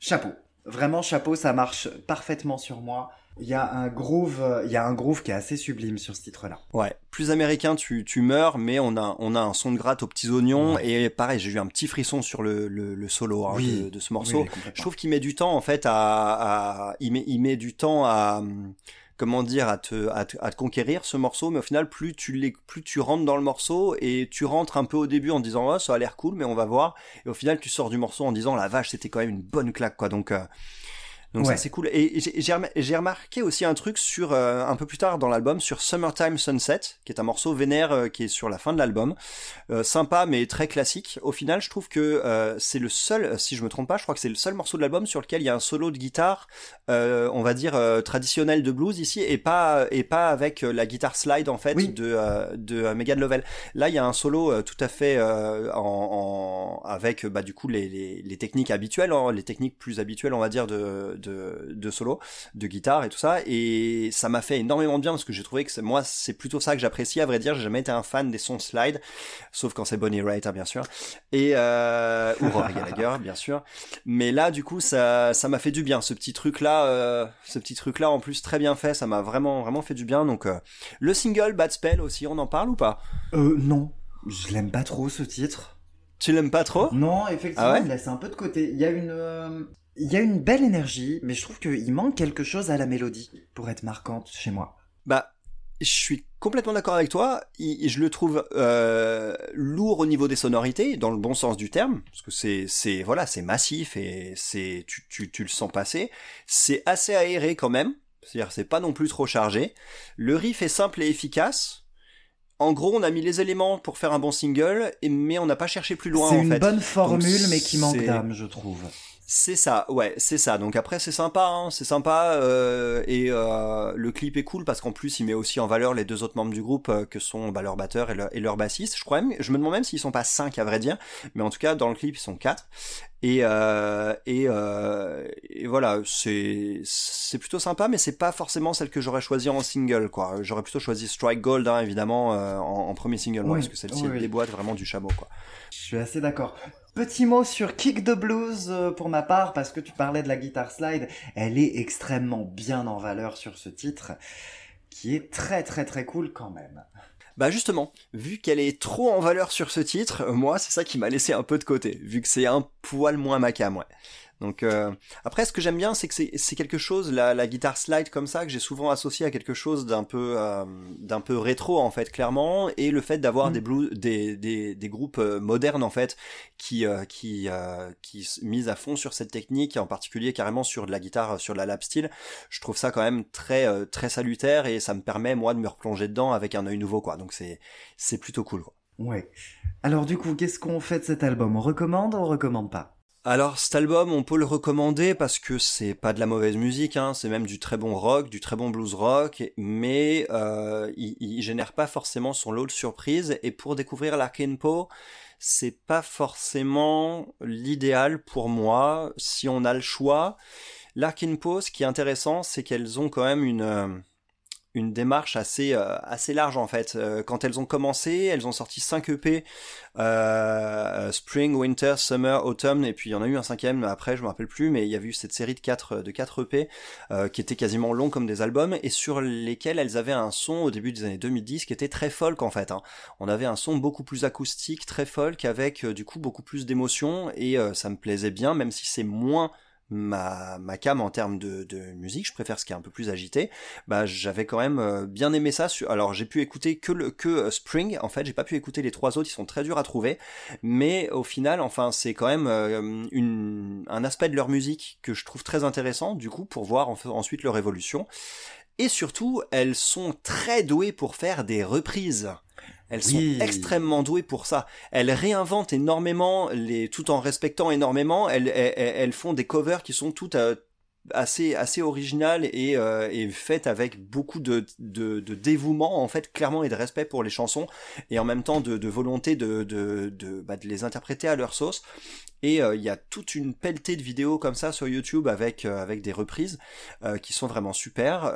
Chapeau. Vraiment chapeau, ça marche parfaitement sur moi. Il y a un groove, il y a un groove qui est assez sublime sur ce titre-là. Ouais, plus américain, tu, tu meurs, mais on a, on a un son de gratte aux petits oignons ouais. et pareil, j'ai eu un petit frisson sur le, le, le solo hein, oui. de, de, ce morceau. Oui, Je trouve qu'il met du temps en fait à, à il met, il met du temps à comment dire à te, à te, à te conquérir ce morceau mais au final plus tu les plus tu rentres dans le morceau et tu rentres un peu au début en disant oh, ça a l'air cool mais on va voir et au final tu sors du morceau en disant la vache c'était quand même une bonne claque quoi donc euh, Donc Ouais. ça c'est cool. Et j'ai- j'ai remar- j'ai remarqué aussi un truc sur euh, un peu plus tard dans l'album sur Summertime Sunset, qui est un morceau vénère euh, qui est sur la fin de l'album, Euh, sympa mais très classique. Au final, je trouve que c'est le seul, si je me trompe pas, je crois que c'est le seul morceau de l'album sur lequel il y a un solo de guitare, on va dire traditionnel de blues ici, et pas et pas avec la guitare slide en fait Oui. de de Megan Lovell. Là, il y a un solo tout à fait en, en- avec bah du coup les, les, les techniques habituelles, hein, les techniques plus habituelles, on va dire de de, de solo, de guitare et tout ça. Et ça m'a fait énormément de bien parce que j'ai trouvé que c'est- moi c'est plutôt ça que j'apprécie. À vrai dire, j'ai jamais été un fan des sons slide, sauf quand c'est Bonnie Raitt, hein, bien sûr, et euh, ou Rory Gallagher, bien sûr. Mais là, du coup, ça ça m'a fait du bien. Ce petit truc là, euh, ce petit truc là, en plus très bien fait, ça m'a vraiment vraiment fait du bien. Donc euh, le single Bad Spell aussi, on en parle ou pas? Euh, non. Je l'aime pas trop ce titre. Tu l'aimes pas trop? Non, effectivement, Ah ouais? il laisse un peu de côté. Il y a une, euh, il y a une belle énergie, mais je trouve qu'il manque quelque chose à la mélodie pour être marquante chez moi. Bah, je suis complètement d'accord avec toi. Je le trouve euh, lourd au niveau des sonorités, dans le bon sens du terme, parce que c'est, c'est, voilà, c'est massif et c'est, tu, tu, tu le sens passer. C'est assez aéré quand même, c'est-à-dire c'est pas non plus trop chargé. Le riff est simple et efficace. En gros, on a mis les éléments pour faire un bon single, mais on n'a pas cherché plus loin C'est en une fait. bonne formule, Donc, mais qui manque d'âme, je trouve. C'est ça, ouais, c'est ça. Donc après c'est sympa, hein, c'est sympa euh, et euh, le clip est cool parce qu'en plus il met aussi en valeur les deux autres membres du groupe euh, que sont bah, leur batteur et leur, et leur bassiste. Je crois même, je me demande même s'ils sont pas cinq à vrai dire, mais en tout cas dans le clip ils sont quatre. Et et, et voilà, c'est c'est plutôt sympa, mais c'est pas forcément celle que j'aurais choisi en single quoi. J'aurais plutôt choisi Strike Gold hein, évidemment en, en premier single, ouais, parce que celle-ci oui, elle oui. déboîte vraiment du chameau quoi. Je suis assez d'accord. Petit mot sur Kick the Blues euh, pour ma part, parce que tu parlais de la guitare slide. Elle est extrêmement bien en valeur sur ce titre, qui est très très très cool quand même. Bah justement, vu qu'elle est trop en valeur sur ce titre, moi c'est ça qui m'a laissé un peu de côté, vu que c'est un poil moins ma cam, ouais. Donc euh, après, ce que j'aime bien, c'est que c'est quelque chose, la, la guitare slide comme ça, que j'ai souvent associé à quelque chose d'un peu euh, d'un peu rétro en fait, clairement, et le fait d'avoir Mm. des blues, des, des des groupes euh, modernes en fait, qui euh, qui euh, qui misent à fond sur cette technique, et en particulier carrément sur de la guitare, sur de la lap steel. Je trouve ça quand même très euh, très salutaire et ça me permet moi de me replonger dedans avec un œil nouveau quoi. Donc c'est c'est plutôt cool quoi. Ouais. Alors du coup, qu'est-ce qu'on fait de cet album? On recommande ou on recommande pas? Alors cet album, on peut le recommander parce que c'est pas de la mauvaise musique, hein, c'est même du très bon rock, du très bon blues rock, mais euh, il, il génère pas forcément son lot de surprises. Et pour découvrir Larkin Poe, c'est pas forcément l'idéal pour moi si on a le choix. Larkin Poe, ce qui est intéressant, c'est qu'elles ont quand même une euh, une démarche assez euh, assez large en fait. Euh, quand elles ont commencé, elles ont sorti 5 EP euh, Spring, Winter, Summer, Autumn, et puis il y en a eu un cinquième après, je me rappelle plus, mais il y a eu cette série de quatre de quatre EP qui étaient quasiment longs comme des albums et sur lesquels elles avaient un son au début des années 2010 qui était très folk en fait. hein. On avait un son beaucoup plus acoustique, très folk, avec du coup beaucoup plus d'émotion et ça me plaisait bien, même si c'est moins ma, ma cam en termes de, de musique, je préfère ce qui est un peu plus agité. Bah j'avais quand même euh, bien aimé ça. Alors j'ai pu écouter que le que euh, Spring. En fait, j'ai pas pu écouter les trois autres. Ils sont très durs à trouver. Mais au final, enfin, c'est quand même euh, une, un aspect de leur musique que je trouve très intéressant. Du coup, pour voir en- ensuite leur évolution. Et surtout, elles sont très douées pour faire des reprises. Elles Oui. sont extrêmement douées pour ça. Elles réinventent énormément, les, tout en respectant énormément. Elles, elles, elles font des covers qui sont toutes euh, assez assez originales et, euh, et faites avec beaucoup de, de, de dévouement en fait clairement et de respect pour les chansons et en même temps de, de volonté de de, de, bah, de les interpréter à leur sauce. Et euh, il y a toute une pelletée de vidéos comme ça sur YouTube avec euh, avec des reprises euh, qui sont vraiment super.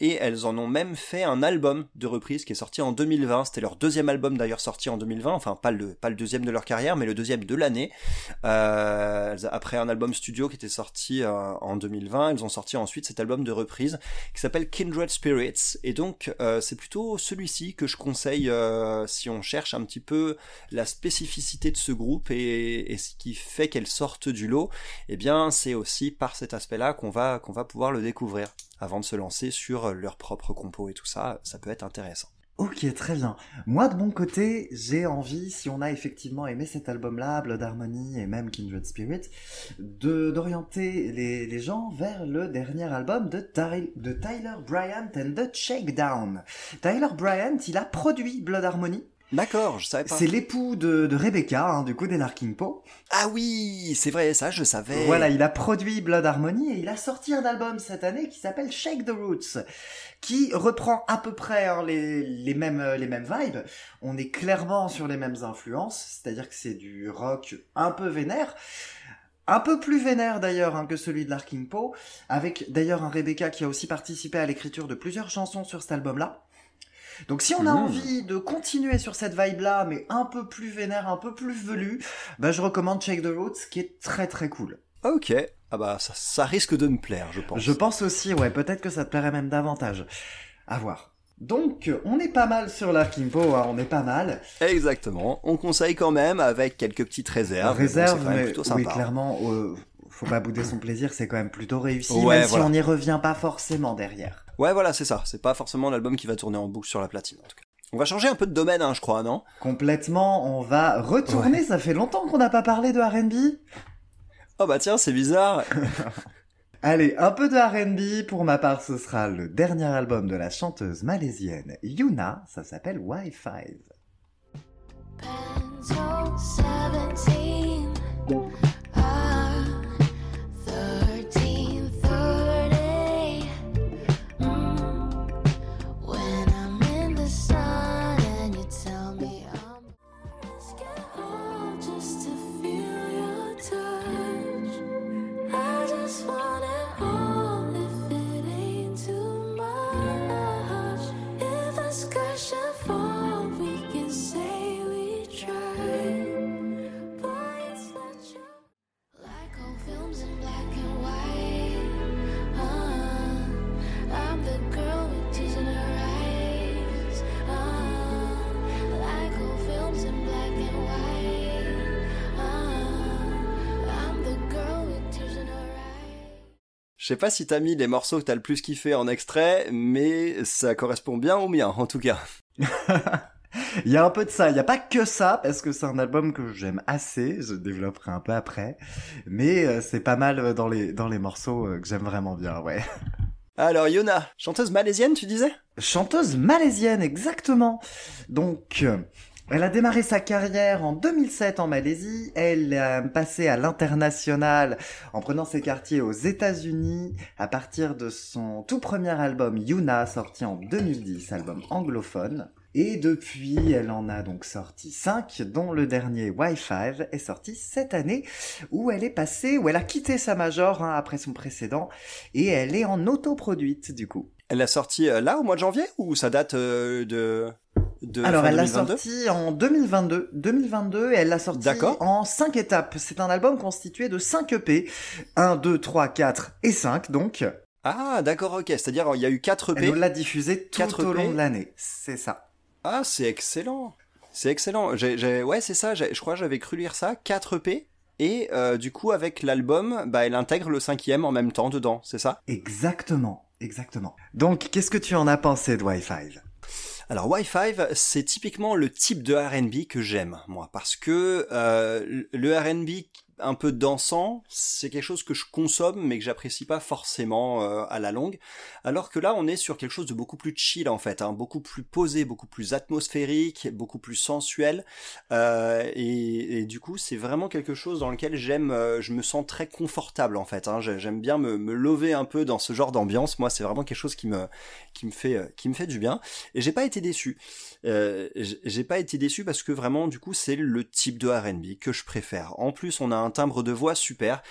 Et elles en ont même fait un album de reprises qui est sorti en 2020. C'était leur deuxième album d'ailleurs sorti en 2020. Enfin pas le pas le deuxième de leur carrière, mais le deuxième de l'année. Après un album studio qui était sorti en 2020, elles ont sorti ensuite cet album de reprise qui s'appelle Kindred Spirits. Et donc c'est plutôt celui-ci que je conseille si on cherche un petit peu la spécificité de ce groupe et, et ce qui fait qu'elles sortent du lot. Eh bien c'est aussi par cet aspect-là qu'on va qu'on va pouvoir le découvrir avant de se lancer sur leur propre compo et tout ça. Ça peut être intéressant. Ok, très bien. Moi, de mon côté, j'ai envie, si on a effectivement aimé cet album-là, Blood Harmony et même Kindred Spirit, d'orienter les, les gens vers le dernier album de, de Tyler Bryant and the Shakedown. Tyler Bryant, il a produit Blood Harmony. D'accord, je savais pas. C'est l'époux de, de Rebecca, hein, du coup, des Larkin Poe. Ah oui, c'est vrai, ça je savais. Voilà, il a produit Blood Harmony et il a sorti un album cette année qui s'appelle Shake the Roots, qui reprend à peu près hein, les, les mêmes euh, les mêmes vibes. On est clairement sur les mêmes influences, c'est-à-dire que c'est du rock un peu vénère. Un peu plus vénère d'ailleurs hein, que celui de Larkin Poe, avec d'ailleurs un Rebecca qui a aussi participé à l'écriture de plusieurs chansons sur cet album-là. Donc si on a Mmh. envie de continuer sur cette vibe-là, mais un peu plus vénère, un peu plus velu, bah je recommande Shake the Roots, qui est très très cool. Ok. Ah bah ça, ça risque de me plaire, je pense. Je pense aussi, ouais, peut-être que ça te plairait même davantage. À voir. Donc, on est pas mal sur l'Arkimpo, hein, on est pas mal. Exactement. On conseille quand même avec quelques petites réserves. mais bon, Réserve, c'est quand même mais plutôt oui, sympa. clairement, euh, faut pas bouder son plaisir, c'est quand même plutôt réussi, Ouais, même voilà. si on n'y revient pas forcément derrière. Ouais, voilà, c'est ça. C'est pas forcément l'album qui va tourner en boucle sur la platine, en tout cas. On va changer un peu de domaine, hein, je crois, non? Complètement, on va retourner, ça fait longtemps qu'on n'a pas parlé de R&B. Oh bah tiens, c'est bizarre. Allez, un peu de R&B, pour ma part, ce sera le dernier album de la chanteuse malaisienne Yuna, ça s'appelle Wi-Fi. Sais pas si t'as mis les morceaux que t'as le plus kiffé en extrait, mais ça correspond bien au mien, en tout cas. Il y a un peu de ça, il n'y a pas que ça, parce que c'est un album que j'aime assez, je développerai un peu après, mais euh, c'est pas mal euh, dans les, dans les morceaux euh, que j'aime vraiment bien, ouais. Alors, Yona, chanteuse malaisienne, tu disais? Chanteuse malaisienne, exactement. Donc, elle a démarré sa carrière en 2007 en Malaisie. Elle a passé à l'international en prenant ses quartiers aux États-Unis à partir de son tout premier album Yuna, sorti en 2010, album anglophone. Et depuis, elle en a donc sorti 5, dont le dernier Wi-Fi est sorti cette année, où elle est passée, où elle a quitté sa major hein, après son précédent, et elle est en autoproduite du coup. Elle l'a sorti euh, là, au mois de janvier, ou ça date euh, de... de Alors, elle l'a 2022? sorti en 2022, 2022, et elle l'a sorti en 5 étapes. C'est un album constitué de 5 EP, 1, 2, 3, 4 et 5, donc. Ah, d'accord, ok. C'est-à-dire, il y a eu 4 Elle EP. nous l'a diffusé tout Quatre au long EP. de l'année. C'est ça. Ah, c'est excellent. C'est excellent. Ouais, c'est ça. Je crois que j'avais cru lire ça. 4 EP. Et euh, du coup, avec l'album, bah, elle intègre le cinquième en même temps dedans, c'est ça? Exactement, exactement. Donc, qu'est-ce que tu en as pensé de Wi-Fi Alors Wi-Fi, c'est typiquement le type de R&B que j'aime, moi, parce que euh, le R&B un peu dansant, c'est quelque chose que je consomme mais que j'apprécie pas forcément euh, à la longue, alors que là on est sur quelque chose de beaucoup plus chill en fait, hein, beaucoup plus posé, beaucoup plus atmosphérique, beaucoup plus sensuel, euh, et, du coup c'est vraiment quelque chose dans lequel j'aime, euh, je me sens très confortable en fait, hein, J'ai- j'aime bien me, lever un peu dans ce genre d'ambiance, moi c'est vraiment quelque chose qui me qui me fait qui me fait du bien, et j'ai pas été déçu. J'ai pas été déçu parce que vraiment du coup c'est le type de R&B que je préfère. En plus on a un timbre de voix super.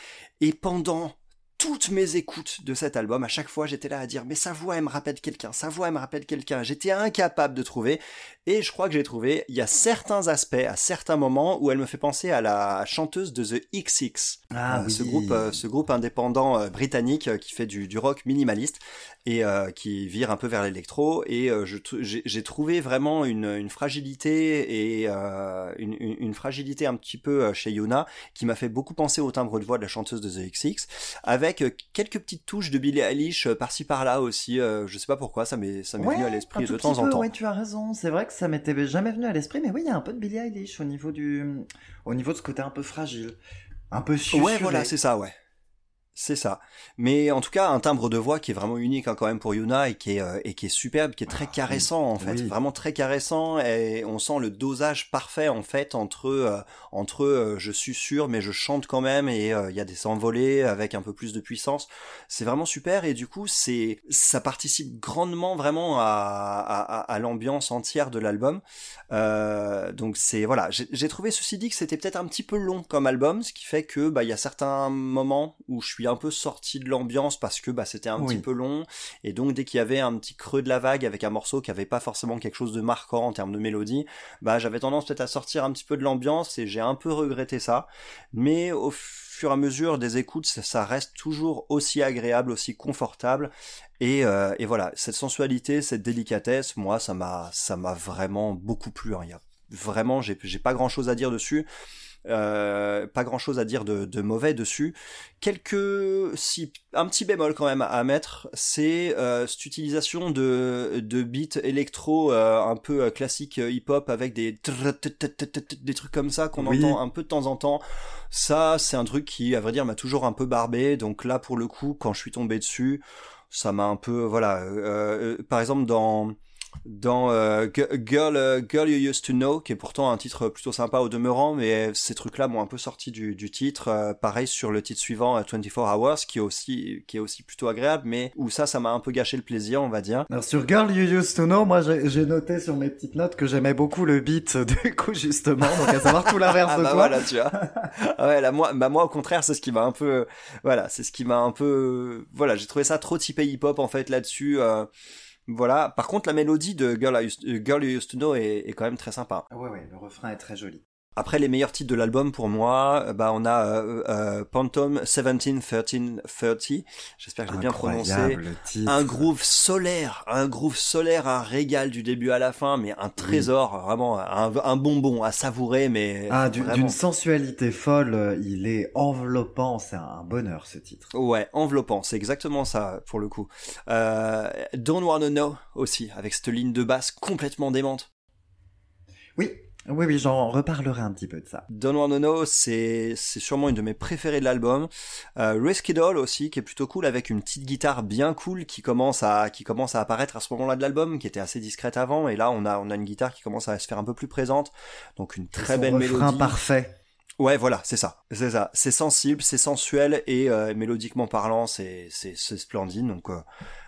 Et pendant toutes mes écoutes de cet album, à chaque fois j'étais là à dire mais sa voix elle me rappelle quelqu'un, sa voix elle me rappelle quelqu'un. J'étais incapable de trouver et je crois que j'ai trouvé. Il y a certains aspects à certains moments où elle me fait penser à la chanteuse de The XX, Ah euh, ce groupe, euh, ce groupe indépendant euh, britannique qui fait du, du rock minimaliste et qui vire un peu vers l'électro. Et j'ai trouvé vraiment une, une fragilité et une, une, fragilité un petit peu chez Yuna qui m'a fait beaucoup penser au timbre de voix de la chanteuse de The XX, avec avec euh, quelques petites touches de Billie Eilish euh, par-ci par-là aussi. euh, je sais pas pourquoi, ça m'est ça m'est venu à l'esprit de temps en temps. Ouais, tu as raison. C'est vrai que ça m'était jamais venu à l'esprit, mais oui, il y a un peu de Billie Eilish au niveau du, au niveau de ce côté un peu fragile, un peu susurré. Ouais, voilà, c'est ça, ouais. C'est ça. Mais en tout cas, un timbre de voix qui est vraiment unique hein, quand même pour Yuna et qui est euh, et qui est superbe, qui est très caressant en fait, oui. vraiment très caressant et on sent le dosage parfait en fait entre euh, entre euh, je suis sûr mais je chante quand même et il y a des envolées avec un peu plus de puissance. C'est vraiment super et du coup c'est ça participe grandement vraiment à à, l'ambiance entière de l'album. Donc c'est voilà, j'ai j'ai trouvé ceci dit que c'était peut-être un petit peu long comme album, ce qui fait que bah il y a certains moments où je suis un peu sorti de l'ambiance parce que bah c'était un Oui. petit peu long et donc dès qu'il y avait un petit creux de la vague avec un morceau qui avait pas forcément quelque chose de marquant en termes de mélodie, bah j'avais tendance peut-être à sortir un petit peu de l'ambiance et j'ai un peu regretté ça. Mais au fur et à mesure des écoutes, ça, ça reste toujours aussi agréable, aussi confortable et, euh, et voilà, cette sensualité, cette délicatesse, moi, ça m'a, ça m'a vraiment beaucoup plu. hein. Il y a vraiment, j'ai, j'ai pas grand chose à dire dessus. Euh, pas grand chose à dire de, mauvais dessus. Quelques, si, un petit bémol quand même à mettre, c'est euh, cette utilisation de, de beats électro euh, un peu classique hip-hop avec des des trucs comme ça qu'on entend un peu de temps en temps. Ça, c'est un truc qui, à vrai dire, m'a toujours un peu barbé. Donc là, pour le coup, quand je suis tombé dessus, ça m'a un peu, voilà. par exemple, dans dans euh, Girl, euh, Girl You Used to Know, qui est pourtant un titre plutôt sympa au demeurant, mais ces trucs-là m'ont un peu sorti du, du titre. Euh, pareil sur le titre suivant, euh, 24 Hours, qui est aussi, qui est aussi plutôt agréable, mais où ça, ça m'a un peu gâché le plaisir, on va dire. Alors sur Girl You Used to Know, moi j'ai noté sur mes petites notes que j'aimais beaucoup le beat du coup justement, donc à savoir tout l'inverse Ah de bah toi. voilà, tu vois. Ouais, là, moi, bah moi, au contraire, c'est ce qui m'a un peu, voilà, c'est ce qui m'a un peu, voilà, j'ai trouvé ça trop typé hip-hop, en fait, là-dessus, euh, voilà. Par contre, la mélodie de Girl, I Used, euh, You Used to Know est, quand même très sympa. Ouais ouais, le refrain est très joli. Après les meilleurs titres de l'album pour moi, euh, bah on a euh, euh, Phantom 17 13 30. J'espère que je l'ai bien prononcé. Titre. Un groove solaire, un groove solaire, un régal du début à la fin, mais un trésor, vraiment un, un bonbon à savourer, mais Ah, du- d'une sensualité folle, il est enveloppant, c'est un bonheur ce titre. Ouais, enveloppant, c'est exactement ça pour le coup. Euh, Don't Wanna Know aussi, avec cette ligne de basse complètement démente. Oui, oui, oui, j'en reparlerai un petit peu de ça. Don't Wanna Know, c'est c'est sûrement une de mes préférées de l'album. Euh, Risky Doll aussi, qui est plutôt cool, avec une petite guitare bien cool qui commence à qui commence à apparaître à ce moment-là de l'album, qui était assez discrète avant, et là on a on a une guitare qui commence à se faire un peu plus présente, donc une très belle mélodie. parfait. Ouais, voilà, c'est ça, c'est ça. C'est sensible, c'est sensuel et euh, mélodiquement parlant, c'est c'est c'est splendide. Donc euh,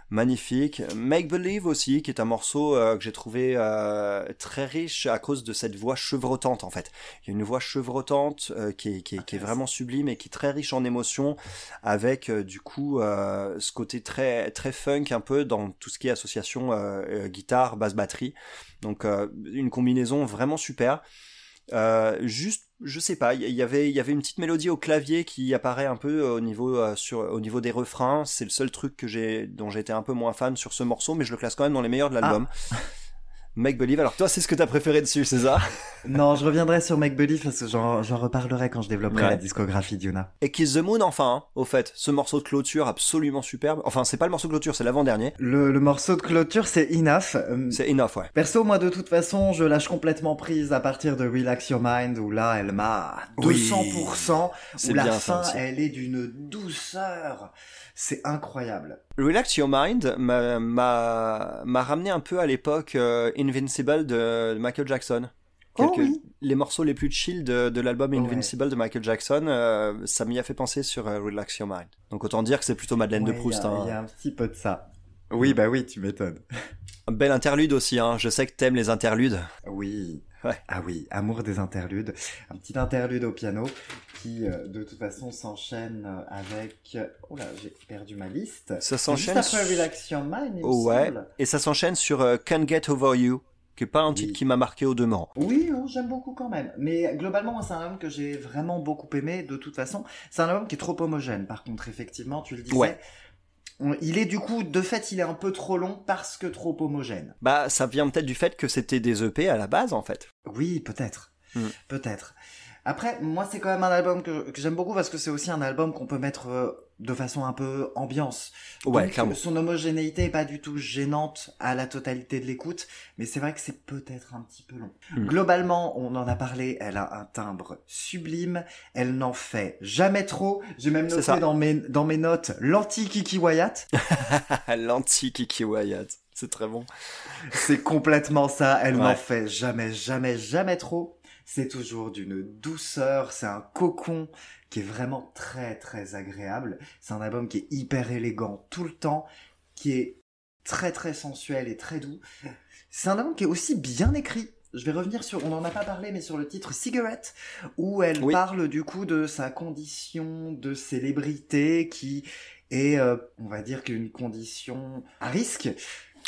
magnifique. Make Believe aussi, qui est un morceau euh, que j'ai trouvé euh, très riche à cause de cette voix chevrotante en fait. Il y a une voix chevrotante euh, qui est qui est, qui est vraiment sublime et qui est très riche en émotions, avec euh, du coup euh, ce côté très très funk un peu dans tout ce qui est association guitare, basse, batterie. Donc euh, une combinaison vraiment super. Euh, juste, je sais pas, y, il y avait une petite mélodie au clavier qui apparaît un peu au niveau euh, sur, au niveau des refrains. C'est le seul truc que j'ai, dont j'étais un peu moins fan sur ce morceau, mais je le classe quand même dans les meilleurs de l'album. Make Believe. Alors toi, c'est ce que t'as préféré dessus, c'est ça? Non, je reviendrai sur Make Believe parce que j'en reparlerai quand je développerai Ouais. la discographie d'Yuna. Et Kiss the Moon, enfin, hein, au fait, ce morceau de clôture absolument superbe. Enfin, c'est pas le morceau de clôture, c'est l'avant-dernier. Le, le morceau de clôture, c'est Enough. Euh, C'est enough, ouais. Perso, moi, de toute façon, je lâche complètement prise à partir de Relax Your Mind, où là, elle m'a Oui. 200%, C'est où la fin, elle est d'une douceur. C'est incroyable. Relax Your Mind m'a- ramené un peu à l'époque euh, Invincible de Michael Jackson. Oh oui. Les morceaux les plus chill de, de l'album Ouais. Invincible de Michael Jackson, euh, ça m'y a fait penser sur euh, Relax Your Mind. Donc autant dire que c'est plutôt Madeleine Ouais, de Proust. Il y, a- hein. y a un petit peu de ça. Oui, bah oui, tu m'étonnes. Un bel interlude aussi, hein. je sais que t'aimes les interludes. Oui. Ouais. Ah oui, amour des interludes. Un petit interlude au piano qui, euh, de toute façon, s'enchaîne euh, avec... Oh là, j'ai perdu ma liste. Ça Juste s'enchaîne après sur- Relax Your Mind, il me Ouais, semble. et ça s'enchaîne sur euh, Can't Get Over You, qui est pas un titre Oui. qui m'a marqué au demeurant. Oui, j'aime beaucoup quand même. Mais globalement, c'est un album que j'ai vraiment beaucoup aimé. De toute façon, c'est un album qui est trop homogène. Par contre, effectivement, tu le disais. Ouais. Il est du coup, de fait, il est un peu trop long parce que trop homogène. Bah, ça vient peut-être du fait que c'était des EP à la base, en fait. Oui, peut-être. Mm. Peut-être. Après, moi, c'est quand même un album que, que j'aime beaucoup parce que c'est aussi un album qu'on peut mettre euh, de façon un peu ambiance. Ouais, Donc, clairement. Son homogénéité est pas du tout gênante à la totalité de l'écoute, mais c'est vrai que c'est peut-être un petit peu long. Hmm. Globalement, on en a parlé, elle a un timbre sublime, elle n'en fait jamais trop. J'ai même noté dans mes, dans mes notes l'anti-Kiki Wyatt. L'anti-Kiki Wyatt. C'est très bon. C'est complètement ça. Elle Ouais. n'en fait jamais, jamais, jamais trop. C'est toujours d'une douceur. C'est un cocon qui est vraiment très, très agréable. C'est un album qui est hyper élégant tout le temps, qui est très, très sensuel et très doux. C'est un album qui est aussi bien écrit. Je vais revenir sur, on n'en a pas parlé, mais sur le titre Cigarette, où elle Oui. parle du coup de sa condition de célébrité qui est, euh, on va dire qu'une condition à risque,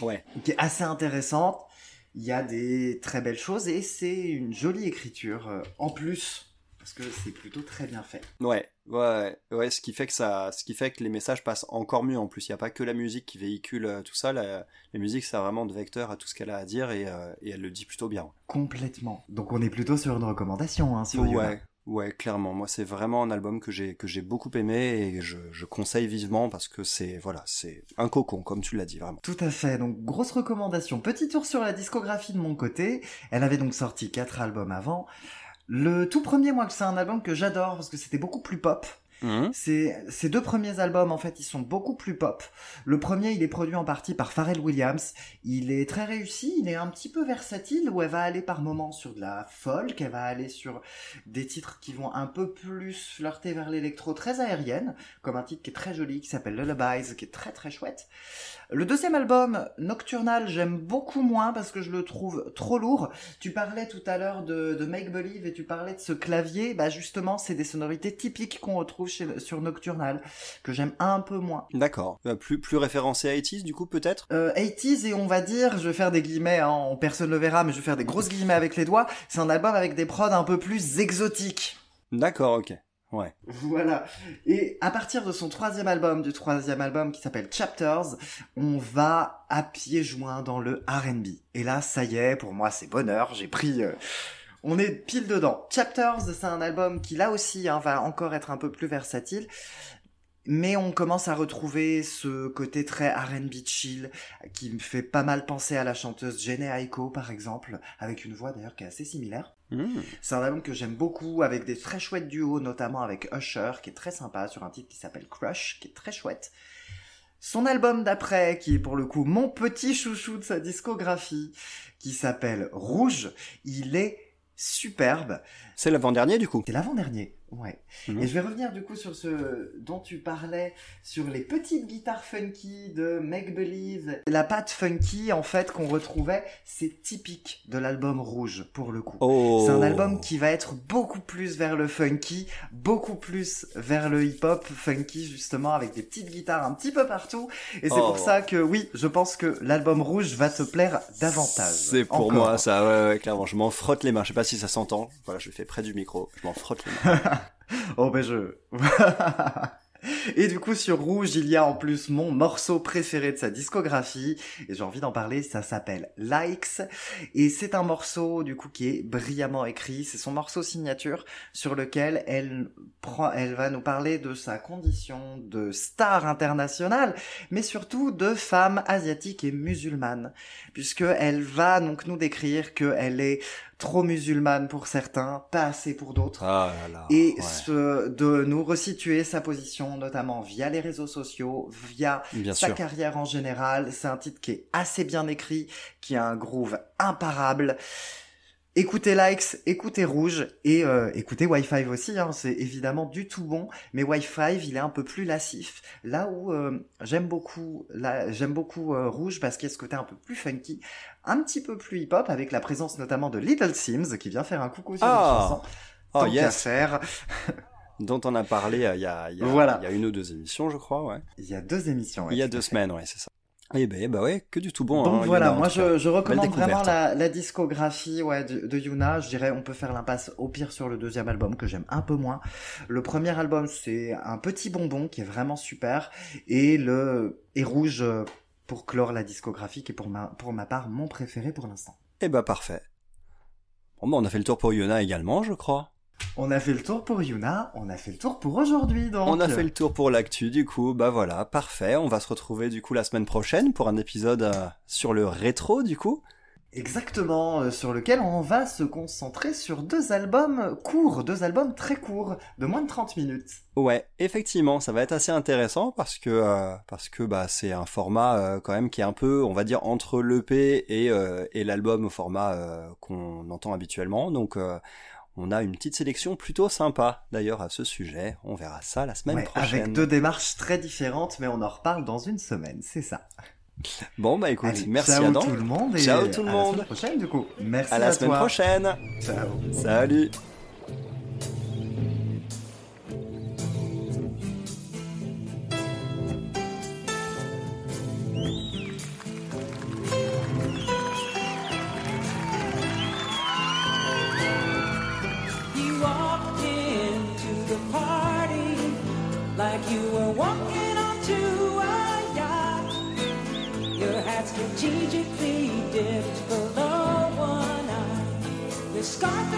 Ouais. qui est assez intéressante. Il y a des très belles choses et c'est une jolie écriture euh, en plus parce que c'est plutôt très bien fait. Ouais, ouais, ouais, ce qui fait que ça, ce qui fait que les messages passent encore mieux en plus. Il n'y a pas que la musique qui véhicule euh, tout ça. La, la musique, c'est vraiment de vecteur à tout ce qu'elle a à dire et, euh, et elle le dit plutôt bien. Complètement. Donc on est plutôt sur une recommandation hein, sur. Ouais, ouais, clairement. Moi, c'est vraiment un album que j'ai beaucoup aimé et je, je conseille vivement parce que c'est voilà, c'est un cocon comme tu l'as dit vraiment. Tout à fait, donc grosse recommandation. Petit tour sur la discographie de mon côté. Elle avait donc sorti quatre albums avant. Le tout premier, moi, c'est un album que j'adore parce que c'était beaucoup plus pop. Mhm. Ces, deux premiers albums, en fait, ils sont beaucoup plus pop. Le premier, il est produit en partie par Pharrell Williams. Il est très réussi, il est un petit peu versatile, où elle va aller par moments sur de la folk, elle va aller sur des titres qui vont un peu plus flirter vers l'électro très aérienne, comme un titre qui est très joli, qui s'appelle Lullabies, qui est très très chouette. Le deuxième album, Nocturnal, j'aime beaucoup moins parce que je le trouve trop lourd. Tu parlais tout à l'heure de, de Make Believe et tu parlais de ce clavier. Bah justement, c'est des sonorités typiques qu'on retrouve chez, sur Nocturnal, que j'aime un peu moins. D'accord. Euh, Plus plus référencé à 80s du coup peut-être? Euh, 80s et on va dire, je vais faire des guillemets, hein, personne ne le verra, mais je vais faire des grosses guillemets avec les doigts. C'est un album avec des prods un peu plus exotiques. D'accord, ok. Ouais. Voilà. Et à partir de son troisième album, du troisième album qui s'appelle Chapters, on va à pieds joints dans le R&B. Et là, ça y est, pour moi, c'est bonheur. J'ai pris... euh, On est pile dedans. Chapters, c'est un album qui, là aussi, hein, va encore être un peu plus versatile. Mais on commence à retrouver ce côté très R&B chill qui me fait pas mal penser à la chanteuse Jenny Aiko par exemple, avec une voix d'ailleurs qui est assez similaire. Mhm. C'est un album que j'aime beaucoup, avec des très chouettes duos, notamment avec Usher, qui est très sympa, sur un titre qui s'appelle Crush, qui est très chouette. Son album d'après, qui est pour le coup mon petit chouchou de sa discographie, qui s'appelle Rouge, il est superbe. C'est l'avant-dernier du coup. C'est l'avant-dernier, ouais. Mhm. Et je vais revenir du coup sur ce dont tu parlais, sur les petites guitares funky de Make Believe. La patte funky, en fait, qu'on retrouvait, c'est typique de l'album Rouge, pour le coup. Oh. C'est un album qui va être beaucoup plus vers le funky, beaucoup plus vers le hip-hop funky justement avec des petites guitares un petit peu partout. Et c'est Oh. pour ça que oui, je pense que l'album rouge va te plaire davantage. C'est pour Encore. moi ça, ouais, ouais, clairement. Je m'en frotte les mains. Je sais pas si ça s'entend. Voilà, je le fais près du micro. Je m'en frotte les mains. Oh ben je... Et du coup sur Rouge, il y a en plus mon morceau préféré de sa discographie et j'ai envie d'en parler, ça s'appelle Likes. Et c'est un morceau du coup qui est brillamment écrit, c'est son morceau signature sur lequel elle prend elle va nous parler de sa condition de star internationale mais surtout de femme asiatique et musulmane puisque elle va donc nous décrire que elle est trop musulmane pour certains, pas assez pour d'autres Ah là là. et ouais. ce- de nous resituer sa position, notamment via les réseaux sociaux, via Bien sa sûr. carrière en général. C'est un titre qui est assez bien écrit, qui a un groove imparable. Écoutez Likes, écoutez Rouge et euh, écoutez Wi-Fi aussi, hein, c'est évidemment du tout bon, mais Wi-Fi il est un peu plus lassif. Là où euh, j'aime beaucoup, j'aime beaucoup euh, Rouge parce qu'il y a ce côté un peu plus funky, un petit peu plus hip-hop avec la présence notamment de Little Sims qui vient faire un coucou sur Ah. une chanson. Oh Tant yes. faire. Dont on a parlé euh, il y a, il y a, Voilà. il y a une ou deux émissions, je crois, ouais. Il y a deux émissions. ouais, il y a deux fait. semaines, ouais, c'est ça. Eh ben, bah ouais, que du tout bon. Donc hein, voilà, Yuna, en moi je, je recommande vraiment la, la discographie ouais, de, de Yuna. Je dirais on peut faire l'impasse au pire sur le deuxième album que j'aime un peu moins. Le premier album c'est un petit bonbon qui est vraiment super et le et rouge euh, pour clore la discographie qui est pour ma, pour ma part mon préféré pour l'instant. Eh bah parfait. Bon, bah, on a fait le tour pour Yona également, je crois. On a fait le tour pour Yuna, on a fait le tour pour aujourd'hui donc. On a fait le tour pour l'actu, du coup, bah voilà, parfait. On va se retrouver du coup la semaine prochaine pour un épisode euh, sur le rétro, du coup. Exactement, euh, sur lequel on va se concentrer sur deux albums courts, deux albums très courts, de moins de 30 minutes. Ouais, effectivement, ça va être assez intéressant parce que euh, parce que bah c'est un format euh, quand même qui est un peu, on va dire, entre l'EP et et l'album au format qu'on entend habituellement. Donc on a une petite sélection plutôt sympa d'ailleurs à ce sujet. On verra ça la semaine Ouais, prochaine. avec deux démarches très différentes, mais on en reparle dans une semaine, c'est ça. Bon bah écoute, Allez, merci ciao Adam. tout le monde et Ciao tout le à monde. la semaine prochaine du coup. Merci À à, la semaine toi. prochaine. Ciao. Salut. Scarf